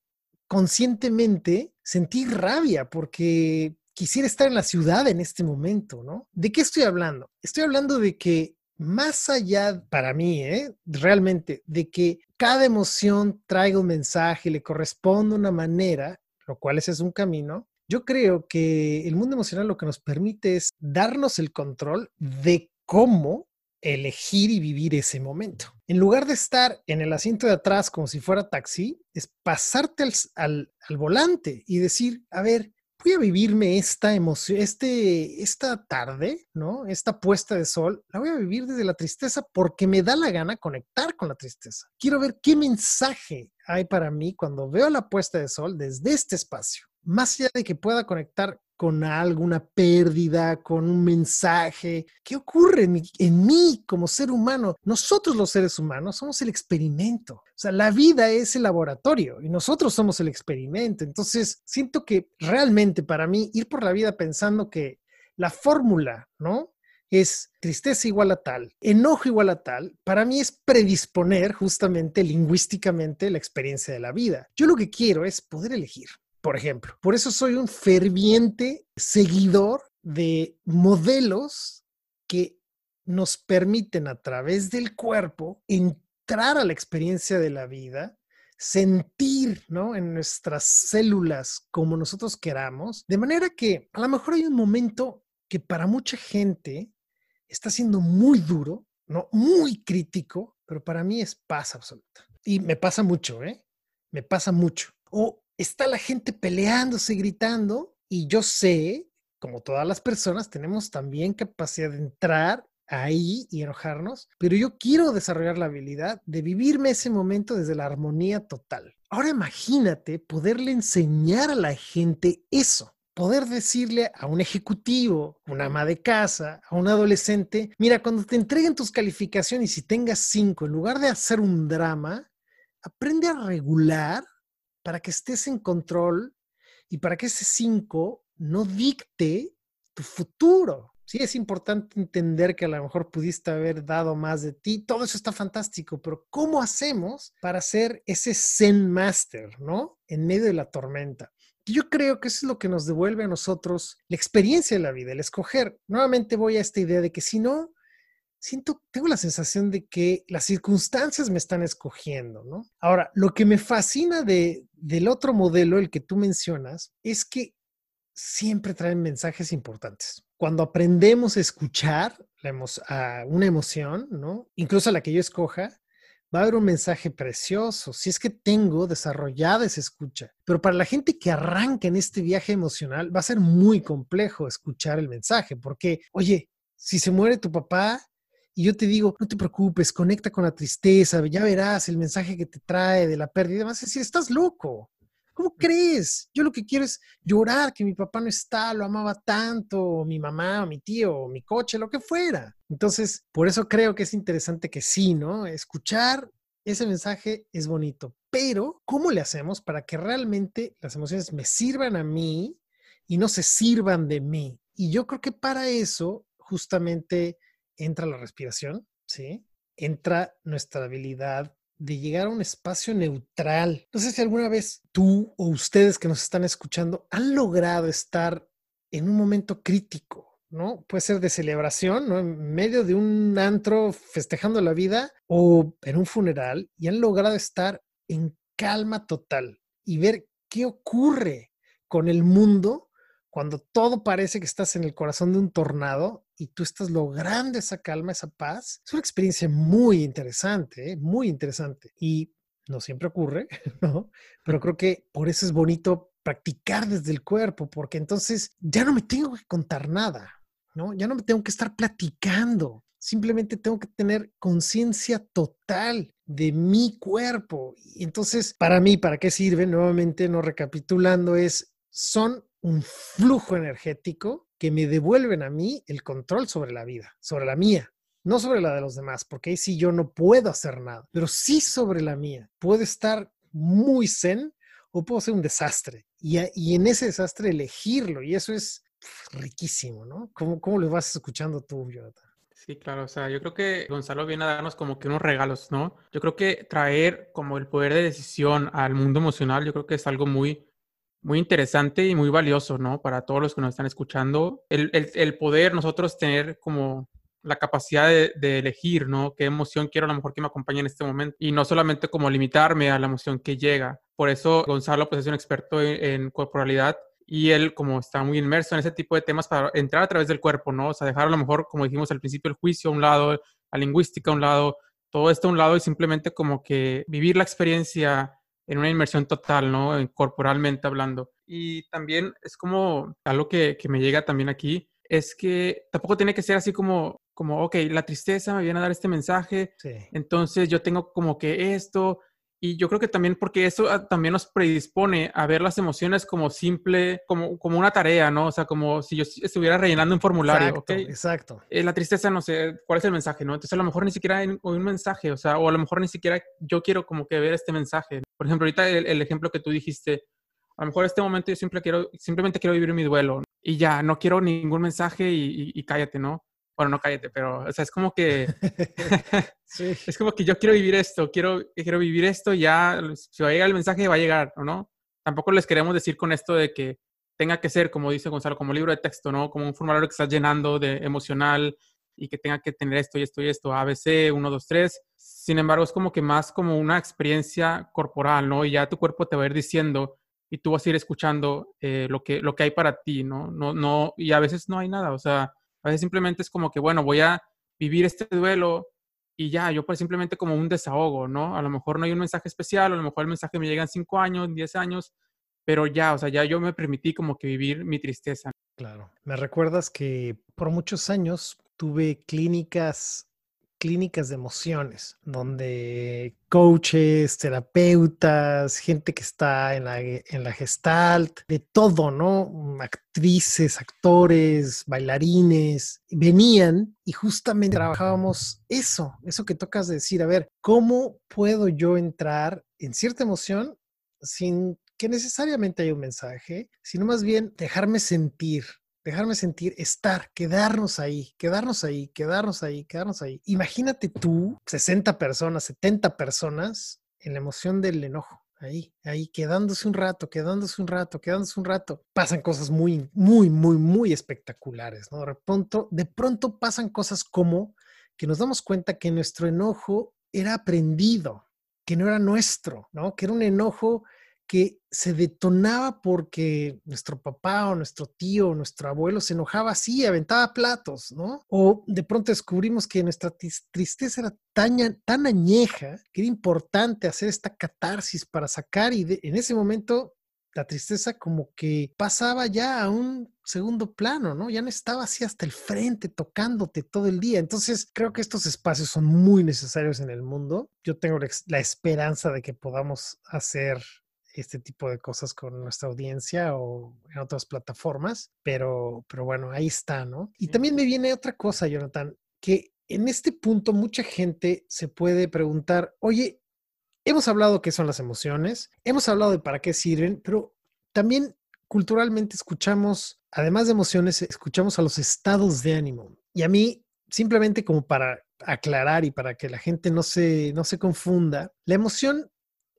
conscientemente sentir rabia porque quisiera estar en la ciudad en este momento, ¿no? ¿De qué estoy hablando? Estoy hablando de que más allá, para mí, ¿eh? realmente, de que cada emoción traiga un mensaje, le corresponde una manera, lo cual ese es un camino, yo creo que el mundo emocional lo que nos permite es darnos el control de cómo elegir y vivir ese momento. En lugar de estar en el asiento de atrás como si fuera taxi, es pasarte al, al, volante y decir, a ver, voy a vivirme esta emoción, este, esta tarde, ¿no? Esta puesta de sol, la voy a vivir desde la tristeza porque me da la gana conectar con la tristeza. Quiero ver qué mensaje hay para mí cuando veo la puesta de sol desde este espacio. Más allá de que pueda conectar con alguna pérdida, con un mensaje. ¿Qué ocurre en, mí como ser humano? Nosotros los seres humanos somos el experimento. O sea, la vida es el laboratorio y nosotros somos el experimento. Entonces, siento que realmente para mí ir por la vida pensando que la fórmula, ¿no? Es tristeza igual a tal, enojo igual a tal, para mí es predisponer justamente lingüísticamente la experiencia de la vida. Yo lo que quiero es poder elegir por ejemplo. Por eso soy un ferviente seguidor de modelos que nos permiten a través del cuerpo entrar a la experiencia de la vida, sentir ¿no? en nuestras células como nosotros queramos, de manera que a lo mejor hay un momento que para mucha gente está siendo muy duro, ¿no? muy crítico, pero para mí es paz absoluta. Y me pasa mucho, ¿eh? Me pasa mucho. O está la gente peleándose, gritando, y yo sé, como todas las personas, tenemos también capacidad de entrar ahí y enojarnos, pero yo quiero desarrollar la habilidad de vivirme ese momento desde la armonía total. Ahora imagínate poderle enseñar a la gente eso poder decirle a un ejecutivo, una ama de casa, a un adolescente, mira, cuando te entreguen tus calificaciones y tengas cinco, en lugar de hacer un drama, aprende a regular para que estés en control y para que ese 5 no dicte tu futuro. Sí, es importante entender que a lo mejor pudiste haber dado más de ti. Todo eso está fantástico, pero ¿cómo hacemos para ser ese Zen Master, ¿no? En medio de la tormenta. Yo creo que eso es lo que nos devuelve a nosotros la experiencia de la vida, el escoger. Nuevamente voy a esta idea de que si no, siento, tengo la sensación de que las circunstancias me están escogiendo, ¿no? Ahora, lo que me fascina de, del otro modelo, el que tú mencionas, es que siempre traen mensajes importantes. Cuando aprendemos a escuchar a una emoción, ¿no? Incluso la que yo escoja, va a haber un mensaje precioso, si es que tengo desarrollada esa escucha. Pero para la gente que arranca en este viaje emocional, va a ser muy complejo escuchar el mensaje, porque, oye, si se muere tu papá, y yo te digo, no te preocupes, conecta con la tristeza, ya verás el mensaje que te trae de la pérdida. Vas a decir, estás loco. ¿Cómo crees? Yo lo que quiero es llorar que mi papá no está, lo amaba tanto, o mi mamá, o mi tío, o mi coche, lo que fuera. Entonces, por eso creo que es interesante que sí, ¿no? Escuchar ese mensaje es bonito, pero ¿cómo le hacemos para que realmente las emociones me sirvan a mí y no se sirvan de mí? Y yo creo que para eso, justamente, entra la respiración, ¿sí? Entra nuestra habilidad de llegar a un espacio neutral. No sé si alguna vez tú o ustedes que nos están escuchando han logrado estar en un momento crítico, ¿no? Puede ser de celebración, ¿no? En medio de un antro festejando la vida o en un funeral y han logrado estar en calma total y ver qué ocurre con el mundo cuando todo parece que estás en el corazón de un tornado y tú estás logrando esa calma, esa paz, es una experiencia muy interesante, ¿eh? muy interesante. Y no siempre ocurre, *laughs* ¿no? Pero creo que por eso es bonito practicar desde el cuerpo, porque entonces ya no me tengo que contar nada, ¿no? Ya no me tengo que estar platicando. Simplemente tengo que tener conciencia total de mi cuerpo. Y entonces, para mí, ¿para qué sirve? Nuevamente, no recapitulando, es, son un flujo energético que me devuelven a mí el control sobre la vida, sobre la mía, no sobre la de los demás, porque ahí sí yo no puedo hacer nada, pero sí sobre la mía. Puedo estar muy zen o puedo ser un desastre y, y en ese desastre elegirlo y eso es riquísimo, ¿no? ¿Cómo, cómo lo vas escuchando tú, Jonathan? Sí, claro, o sea, yo creo que Gonzalo viene a darnos como que unos regalos, ¿no? Yo creo que traer como el poder de decisión al mundo emocional, yo creo que es algo muy, muy interesante y muy valioso, ¿no? Para todos los que nos están escuchando. El, el, poder nosotros tener como la capacidad de, elegir, ¿no? Qué emoción quiero a lo mejor que me acompañe en este momento y no solamente como limitarme a la emoción que llega. Por eso Gonzalo pues es un experto en, en, corporalidad y él como está muy inmerso en ese tipo de temas para entrar a través del cuerpo, ¿no? O sea, dejar a lo mejor, como dijimos al principio, el juicio a un lado, la lingüística a un lado, todo esto a un lado y simplemente como que vivir la experiencia en una inmersión total, ¿no? Corporalmente hablando. Y también es como algo que, que me llega también aquí, es que tampoco tiene que ser así como, como, ok, la tristeza me viene a dar este mensaje, entonces yo tengo como que esto, y yo creo que también porque eso ah, también nos predispone a ver las emociones como simple, como, como una tarea, ¿no? O sea, como si yo estuviera rellenando un formulario, exacto, Exacto. Eh, la tristeza, no sé, ¿cuál es el mensaje, no? Entonces a lo mejor ni siquiera hay un mensaje, o sea, o a lo mejor ni siquiera yo quiero como que ver este mensaje. Por ejemplo, ahorita el, ejemplo que tú dijiste, a lo mejor en este momento yo quiero, simplemente quiero vivir mi duelo y ya, no quiero ningún mensaje y, y cállate, ¿no? Bueno, no cállate, pero, o sea, es como que, *laughs* sí. *laughs* es como que yo quiero vivir esto, quiero, quiero vivir esto, ya, si va a llegar el mensaje, va a llegar, ¿o no? Tampoco les queremos decir con esto de que tenga que ser, como dice Gonzalo, como libro de texto, ¿no? Como un formulario que estás llenando de emocional y que tenga que tener esto y esto y esto, ABC, 1, 2, 3. Sin embargo, es como que más como una experiencia corporal, ¿no? Y ya tu cuerpo te va a ir diciendo y tú vas a ir escuchando eh, lo, que, lo que hay para ti, ¿no? No, no, y a veces no hay nada, o sea, a veces simplemente es como que, bueno, voy a vivir este duelo y ya, yo pues simplemente como un desahogo, ¿no? A lo mejor no hay un mensaje especial, a lo mejor el mensaje me llega en cinco años, en diez años, pero ya, o sea, ya yo me permití como que vivir mi tristeza. Claro. Me recuerdas que por muchos años tuve clínicas clínicas de emociones, donde coaches, terapeutas, gente que está en la, en la gestalt, de todo, ¿no? Actrices, actores, bailarines, venían y justamente trabajábamos eso, eso que tocas de decir, a ver, ¿cómo puedo yo entrar en cierta emoción sin que necesariamente haya un mensaje, sino más bien dejarme sentir, dejarme sentir, estar, quedarnos ahí, quedarnos ahí, quedarnos ahí, quedarnos ahí. Imagínate tú, 60 personas, 70 personas en la emoción del enojo. Ahí, ahí, quedándose un rato, quedándose un rato, quedándose un rato. Pasan cosas muy, muy, muy, muy espectaculares, ¿no? De pronto, de pronto pasan cosas como que nos damos cuenta que nuestro enojo era aprendido, que no era nuestro, ¿no? Que era un enojo que se detonaba porque nuestro papá o nuestro tío o nuestro abuelo se enojaba así, aventaba platos, ¿no? O de pronto descubrimos que nuestra tristeza era tan, añeja que era importante hacer esta catarsis para sacar y en ese momento la tristeza como que pasaba ya a un segundo plano, ¿no? Ya no estaba así hasta el frente tocándote todo el día. Entonces, creo que estos espacios son muy necesarios en el mundo. Yo tengo la esperanza de que podamos hacer este tipo de cosas con nuestra audiencia o en otras plataformas, pero, pero bueno, ahí está, ¿no? Y también me viene otra cosa, Jonathan, que en este punto mucha gente se puede preguntar, oye, hemos hablado qué son las emociones, hemos hablado de para qué sirven, pero también culturalmente escuchamos, además de emociones, escuchamos a los estados de ánimo. Y a mí, simplemente como para aclarar y para que la gente no se, no se confunda, la emoción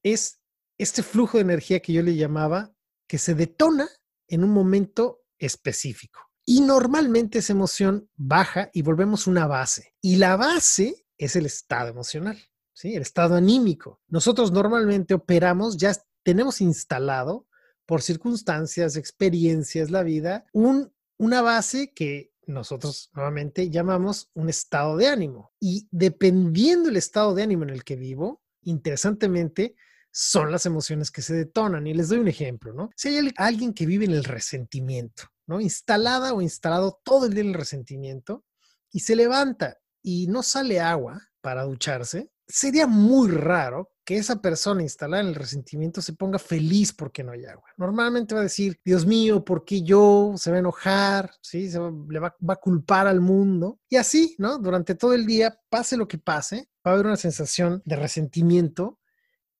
es este flujo de energía que yo le llamaba que se detona en un momento específico. Y normalmente esa emoción baja y volvemos una base. Y la base es el estado emocional, ¿sí? El estado anímico. Nosotros normalmente operamos, ya tenemos instalado por circunstancias, experiencias, la vida, un, una base que nosotros nuevamente llamamos un estado de ánimo. Y dependiendo del estado de ánimo en el que vivo, interesantemente, son las emociones que se detonan. Y les doy un ejemplo, ¿no? Si hay alguien que vive en el resentimiento, ¿no? Instalada o instalado todo el día en el resentimiento y se levanta y no sale agua para ducharse, sería muy raro que esa persona instalada en el resentimiento se ponga feliz porque no hay agua. Normalmente va a decir, Dios mío, ¿por qué yo? Se va a enojar, ¿sí? Se le va, va, a culpar al mundo. Y así, ¿no? Durante todo el día, pase lo que pase, va a haber una sensación de resentimiento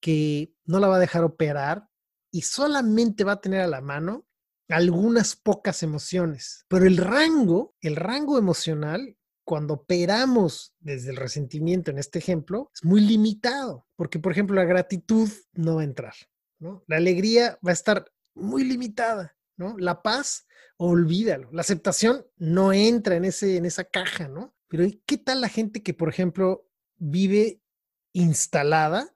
que no la va a dejar operar y solamente va a tener a la mano algunas pocas emociones. Pero el rango, el rango emocional, cuando operamos desde el resentimiento en este ejemplo, es muy limitado, porque por ejemplo la gratitud no va a entrar. La alegría va a estar muy limitada. La paz, olvídalo. La aceptación no entra en, ese, en esa caja, ¿no? Pero ¿qué tal la gente que, por ejemplo, vive instalada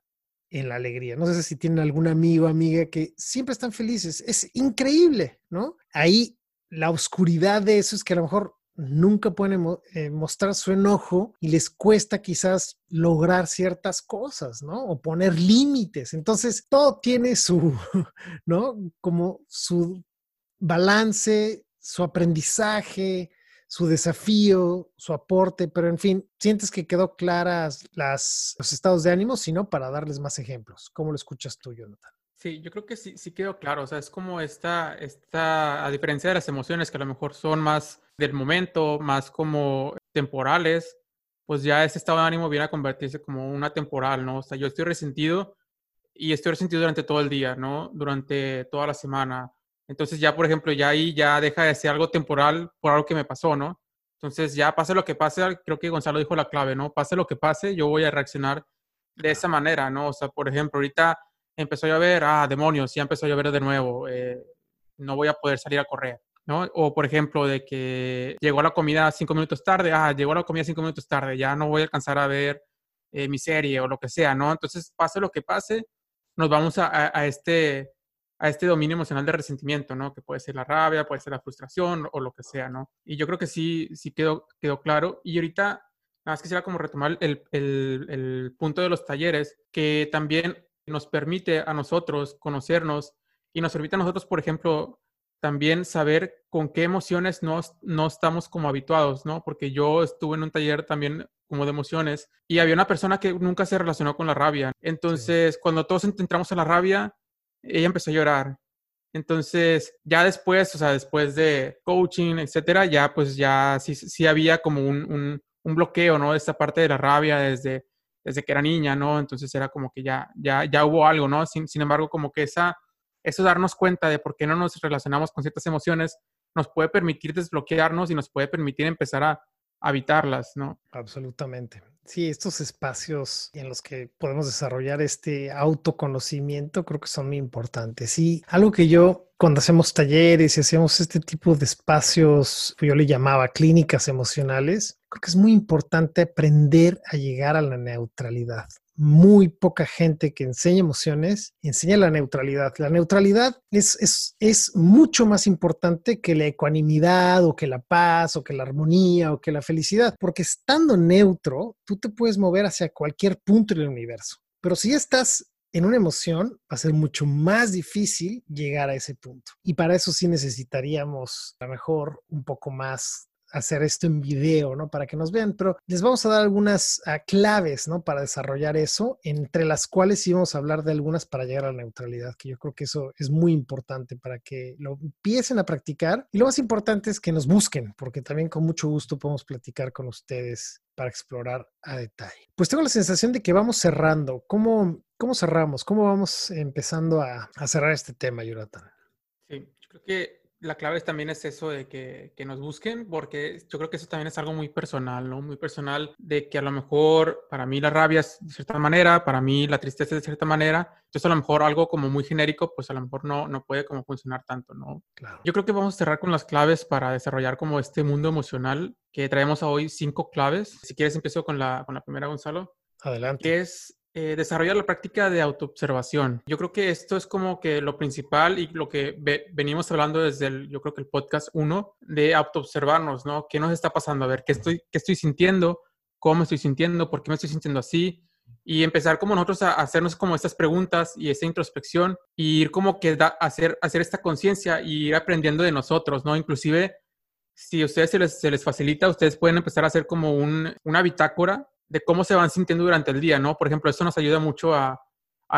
en la alegría. No sé si tienen algún amigo amiga que siempre están felices. Es increíble, ¿no? Ahí la oscuridad de eso es que a lo mejor nunca pueden eh, mostrar su enojo y les cuesta quizás lograr ciertas cosas, ¿no? O poner límites. Entonces, todo tiene su, *laughs* ¿no? Como su balance, su aprendizaje, su desafío, su aporte, pero en fin, sientes que quedó claras las, los estados de ánimo, sino para darles más ejemplos. ¿Cómo lo escuchas tú, Jonathan? Sí, yo creo que sí, sí quedó claro. O sea, es como esta, esta, a diferencia de las emociones que a lo mejor son más del momento, más como temporales, pues ya ese estado de ánimo viene a convertirse como una temporal, ¿no? O sea, yo estoy resentido y estoy resentido durante todo el día, ¿no? Durante toda la semana entonces ya, por ejemplo, ya ahí ya deja de ser algo temporal por algo que me pasó, ¿no? Entonces ya pase lo que pase, creo que Gonzalo dijo la clave, ¿no? Pase lo que pase, yo voy a reaccionar de esa manera, ¿no? O sea, por ejemplo, ahorita empezó a llover, ah, demonios, ya empezó a llover de nuevo, eh, no voy a poder salir a correr, ¿no? O por ejemplo, de que llegó la comida cinco minutos tarde, ah, llegó la comida cinco minutos tarde, ya no voy a alcanzar a ver eh, mi serie o lo que sea, ¿no? Entonces, pase lo que pase, nos vamos a este a este dominio emocional de resentimiento, ¿no? Que puede ser la rabia, puede ser la frustración o lo que sea, ¿no? Y yo creo que sí, sí quedó, quedó claro. Y ahorita, nada más quisiera como retomar el, el, el punto de los talleres, que también nos permite a nosotros conocernos y nos permite a nosotros, por ejemplo, también saber con qué emociones no, no estamos como habituados, ¿no? Porque yo estuve en un taller también como de emociones y había una persona que nunca se relacionó con la rabia. Entonces, cuando todos entramos en la rabia, ella empezó a llorar. Entonces, ya después, o sea, después de coaching, etcétera, ya pues ya sí, sí había como un, un, bloqueo, ¿no? De esta parte de la rabia desde, desde que era niña, ¿no? Entonces era como que ya, ya, ya hubo algo, ¿no? Sin, sin embargo, como que esa, eso darnos cuenta de por qué no nos relacionamos con ciertas emociones nos puede permitir desbloquearnos y nos puede permitir empezar a habitarlas, ¿no? Absolutamente. Sí, estos espacios en los que podemos desarrollar este autoconocimiento creo que son muy importantes. Y algo que yo cuando hacemos talleres y hacemos este tipo de espacios, yo le llamaba clínicas emocionales, creo que es muy importante aprender a llegar a la neutralidad muy poca gente que enseña emociones enseña la neutralidad. La neutralidad es, es, es, mucho más importante que la ecuanimidad o que la paz o que la armonía o que la felicidad, porque estando neutro, tú te puedes mover hacia cualquier punto del universo. Pero si estás en una emoción, va a ser mucho más difícil llegar a ese punto. Y para eso sí necesitaríamos a lo mejor un poco más hacer esto en video, ¿no? Para que nos vean, pero les vamos a dar algunas uh, claves, ¿no? Para desarrollar eso, entre las cuales sí vamos a hablar de algunas para llegar a la neutralidad, que yo creo que eso es muy importante para que lo empiecen a practicar. Y lo más importante es que nos busquen, porque también con mucho gusto podemos platicar con ustedes para explorar a detalle. Pues tengo la sensación de que vamos cerrando. ¿Cómo, cómo cerramos? ¿Cómo vamos empezando a, a cerrar este tema, Jonathan? Sí, yo creo que la clave también es eso de que, que, nos busquen, porque yo creo que eso también es algo muy personal, ¿no? Muy personal de que a lo mejor para mí la rabia es de cierta manera, para mí la tristeza es de cierta manera, entonces a lo mejor algo como muy genérico, pues a lo mejor no, no puede como funcionar tanto, ¿no? Claro. Yo creo que vamos a cerrar con las claves para desarrollar como este mundo emocional, que traemos hoy cinco claves. Si quieres empiezo con la, con la primera, Gonzalo. Adelante. Que es eh, desarrollar la práctica de autoobservación. Yo creo que esto es como que lo principal y lo que venimos hablando desde el, yo creo que el podcast 1, de autoobservarnos, ¿no? ¿Qué nos está pasando? A ver, ¿qué estoy, qué estoy sintiendo? ¿Cómo estoy sintiendo? ¿Por qué me estoy sintiendo así? Y empezar como nosotros a hacernos como estas preguntas y esa introspección y ir como que hacer, hacer esta conciencia y ir aprendiendo de nosotros, ¿no? Inclusive, si a ustedes se les, se les facilita, ustedes pueden empezar a hacer como un, una bitácora de cómo se van sintiendo durante el día, ¿no? Por ejemplo, esto nos ayuda mucho a,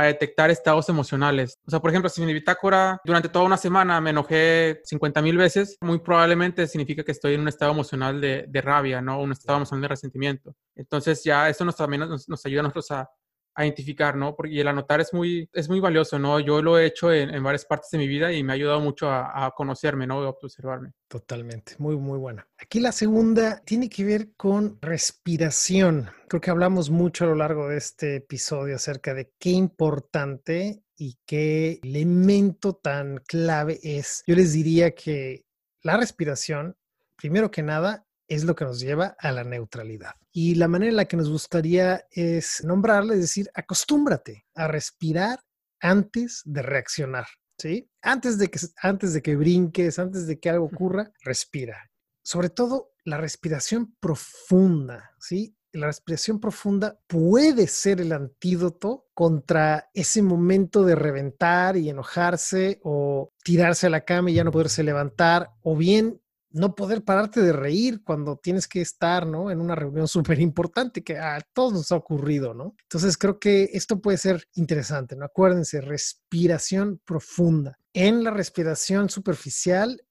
detectar estados emocionales. O sea, por ejemplo, si mi bitácora durante toda una semana me enojé 50 mil veces, muy probablemente significa que estoy en un estado emocional de, rabia, ¿no? Un estado emocional de resentimiento. Entonces ya eso nos, también nos, nos ayuda a nosotros a, a identificar, ¿no? Porque el anotar es muy, es muy valioso, ¿no? Yo lo he hecho en, varias partes de mi vida y me ha ayudado mucho a, conocerme, ¿no? A observarme. Totalmente, muy, muy buena. Aquí la segunda tiene que ver con respiración. Creo que hablamos mucho a lo largo de este episodio acerca de qué importante y qué elemento tan clave es. Yo les diría que la respiración, primero que nada, es lo que nos lleva a la neutralidad. Y la manera en la que nos gustaría es nombrarle, es decir, acostúmbrate a respirar antes de reaccionar, ¿sí? Antes de que, antes de que brinques, antes de que algo ocurra, respira. Sobre todo la respiración profunda, ¿sí? La respiración profunda puede ser el antídoto contra ese momento de reventar y enojarse o tirarse a la cama y ya no poderse levantar, o bien no poder pararte de reír cuando tienes que estar, ¿no? En una reunión *laughs* súper importante que a todos nos ha ocurrido, ¿no? Entonces creo que esto puede ser interesante, ¿no? Acuérdense, respiración profunda. En la respiración superficial,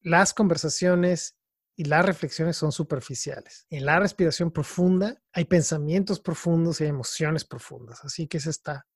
las conversaciones y las reflexiones son superficiales. En la respiración profunda hay pensamientos profundos y emociones profundas. Así que esa está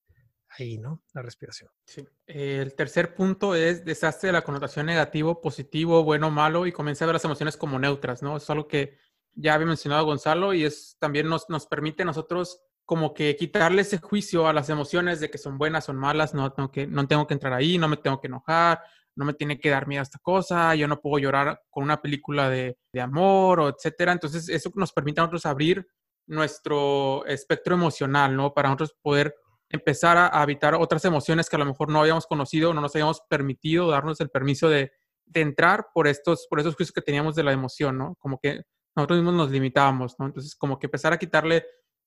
ahí, ¿no? La respiración. Sí. El tercer punto es deshazte de la connotación negativo, positivo, bueno, malo y comienza a ver las emociones como neutras, ¿no? Es algo que ya había mencionado Gonzalo y es también nos, nos permite a nosotros como que quitarle ese juicio a las emociones de que son buenas, son malas, no tengo que, no tengo que entrar ahí, no me tengo que enojar, no me tiene que dar miedo a esta cosa, yo no puedo llorar con una película de, de amor o etcétera. Entonces eso nos permite a nosotros abrir nuestro espectro emocional, ¿no? Para nosotros poder empezar a, habitar otras emociones que a lo mejor no habíamos conocido, no nos habíamos permitido darnos el permiso de, entrar por estos, por esos juicios que teníamos de la emoción, ¿no? Como que nosotros mismos nos limitábamos, ¿no? Entonces, como que empezar a quitarle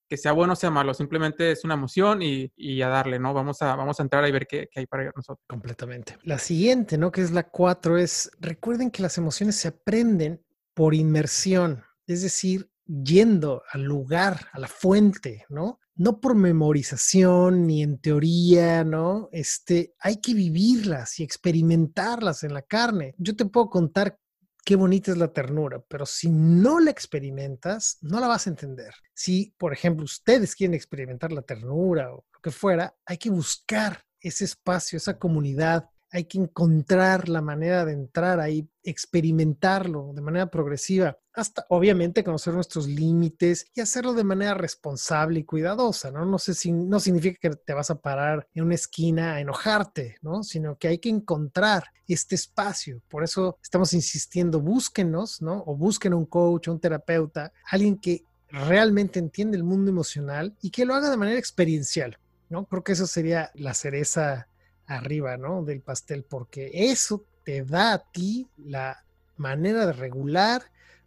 que sea bueno o sea malo, simplemente es una emoción y, a darle, ¿no? Vamos a, vamos a entrar y ver qué, qué, hay para nosotros. Completamente. La siguiente, ¿no? Que es la cuatro, es recuerden que las emociones se aprenden por inmersión, es decir, yendo al lugar, a la fuente, ¿no? No por memorización ni en teoría, ¿no? Este, hay que vivirlas y experimentarlas en la carne. Yo te puedo contar qué bonita es la ternura, pero si no la experimentas, no la vas a entender. Si, por ejemplo, ustedes quieren experimentar la ternura o lo que fuera, hay que buscar ese espacio, esa comunidad, hay que encontrar la manera de entrar ahí, experimentarlo de manera progresiva, hasta obviamente conocer nuestros límites y hacerlo de manera responsable y cuidadosa, ¿no? No sé si no significa que te vas a parar en una esquina a enojarte, ¿no? Sino que hay que encontrar este espacio. Por eso estamos insistiendo, búsquenos, ¿no? O busquen un coach, un terapeuta, alguien que realmente entiende el mundo emocional y que lo haga de manera experiencial, ¿no? Creo que eso sería la cereza arriba, ¿no? Del pastel, porque eso te da a ti la manera de regular,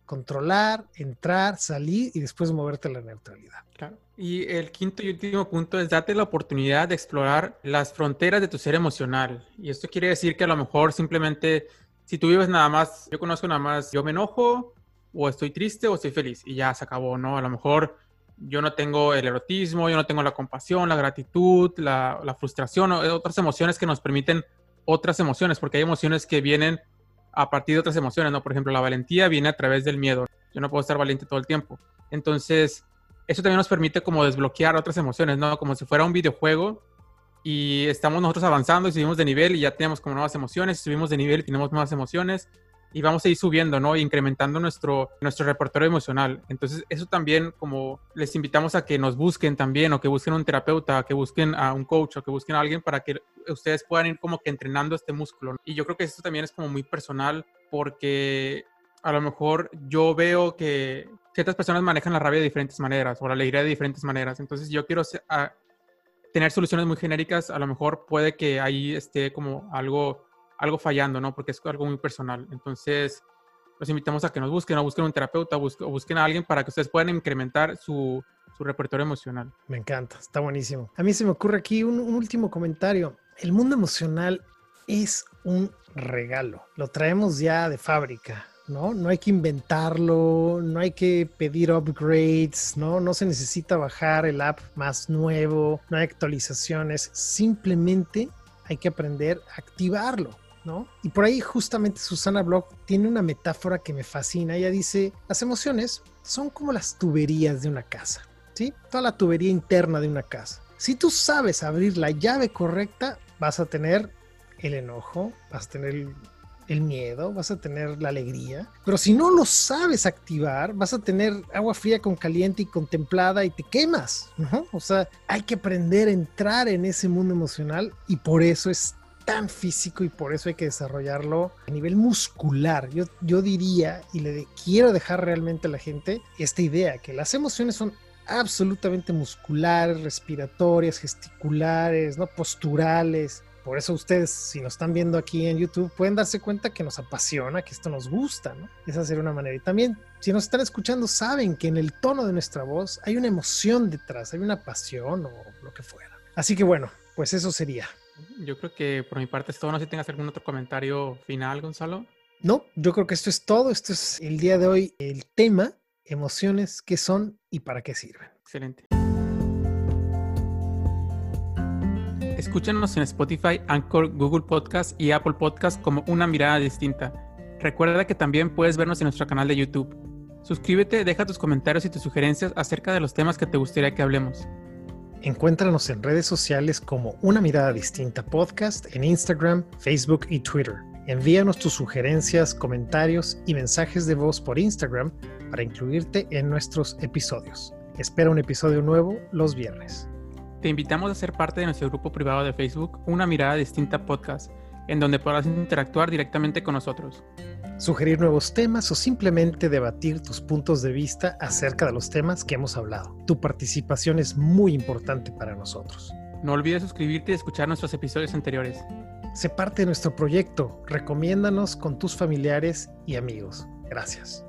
controlar, entrar, salir y después moverte a la neutralidad. Claro. Y el quinto y último punto es date la oportunidad de explorar las fronteras de tu ser emocional. Y esto quiere decir que a lo mejor simplemente, si tú vives nada más, yo conozco nada más, yo me enojo, o estoy triste, o estoy feliz, y ya se acabó, ¿no? A lo mejor yo no tengo el erotismo, yo no tengo la compasión, la gratitud, la, la frustración, otras emociones que nos permiten otras emociones, porque hay emociones que vienen a partir de otras emociones, ¿no? Por ejemplo, la valentía viene a través del miedo. Yo no puedo estar valiente todo el tiempo. Entonces, eso también nos permite como desbloquear otras emociones, ¿no? Como si fuera un videojuego y estamos nosotros avanzando y subimos de nivel y ya tenemos como nuevas emociones, subimos de nivel y tenemos nuevas emociones y vamos a ir subiendo, ¿no? Incrementando nuestro, nuestro repertorio emocional. Entonces, eso también como les invitamos a que nos busquen también o que busquen un terapeuta, que busquen a un coach o que busquen a alguien para que ustedes puedan ir como que entrenando este músculo. Y yo creo que esto también es como muy personal porque a lo mejor yo veo que ciertas personas manejan la rabia de diferentes maneras o la alegría de diferentes maneras. Entonces, yo quiero tener soluciones muy genéricas. A lo mejor puede que ahí esté como algo algo fallando, ¿no? Porque es algo muy personal. Entonces, los invitamos a que nos busquen, o busquen un terapeuta, o busquen a alguien para que ustedes puedan incrementar su, su repertorio emocional. Me encanta, está buenísimo. A mí se me ocurre aquí un, un último comentario. El mundo emocional es un regalo. Lo traemos ya de fábrica. ¿no? No hay que inventarlo, no hay que pedir upgrades, ¿no? No se necesita bajar el app más nuevo, no hay actualizaciones, simplemente hay que aprender a activarlo. Y por ahí justamente Susana Block tiene una metáfora que me fascina. Ella dice, las emociones son como las tuberías de una casa, ¿sí? Toda la tubería interna de una casa. Si tú sabes abrir la llave correcta, vas a tener el enojo, vas a tener el, miedo, vas a tener la alegría. Pero si no lo sabes activar, vas a tener agua fría con caliente y contemplada y te quemas, O sea, hay que aprender a entrar en ese mundo emocional y por eso es tan físico y por eso hay que desarrollarlo a nivel muscular. Yo, yo diría y le quiero dejar realmente a la gente esta idea, que las emociones son absolutamente musculares, respiratorias, gesticulares, ¿no? posturales. Por eso ustedes, si nos están viendo aquí en YouTube, pueden darse cuenta que nos apasiona, que esto nos gusta, ¿no? Esa sería una manera. Y también, si nos están escuchando, saben que en el tono de nuestra voz hay una emoción detrás, hay una pasión o lo que fuera. Así que bueno, pues eso sería. Yo creo que por mi parte es todo. No sé si tengas algún otro comentario final, Gonzalo. No, yo creo que esto es todo. Esto es el día de hoy el tema, emociones, qué son y para qué sirven. Excelente. Escúchanos en Spotify, Anchor, Google Podcast y Apple Podcast como una mirada distinta. Recuerda que también puedes vernos en nuestro canal de YouTube. Suscríbete, deja tus comentarios y tus sugerencias acerca de los temas que te gustaría que hablemos. Encuéntranos en redes sociales como Una Mirada Distinta Podcast en Instagram, Facebook y Twitter. Envíanos tus sugerencias, comentarios y mensajes de voz por Instagram para incluirte en nuestros episodios. Espera un episodio nuevo los viernes. Te invitamos a ser parte de nuestro grupo privado de Facebook, Una Mirada Distinta Podcast, en donde podrás interactuar directamente con nosotros sugerir nuevos temas o simplemente debatir tus puntos de vista acerca de los temas que hemos hablado. Tu participación es muy importante para nosotros. No olvides suscribirte y escuchar nuestros episodios anteriores. Sé parte de nuestro proyecto. Recomiéndanos con tus familiares y amigos. Gracias.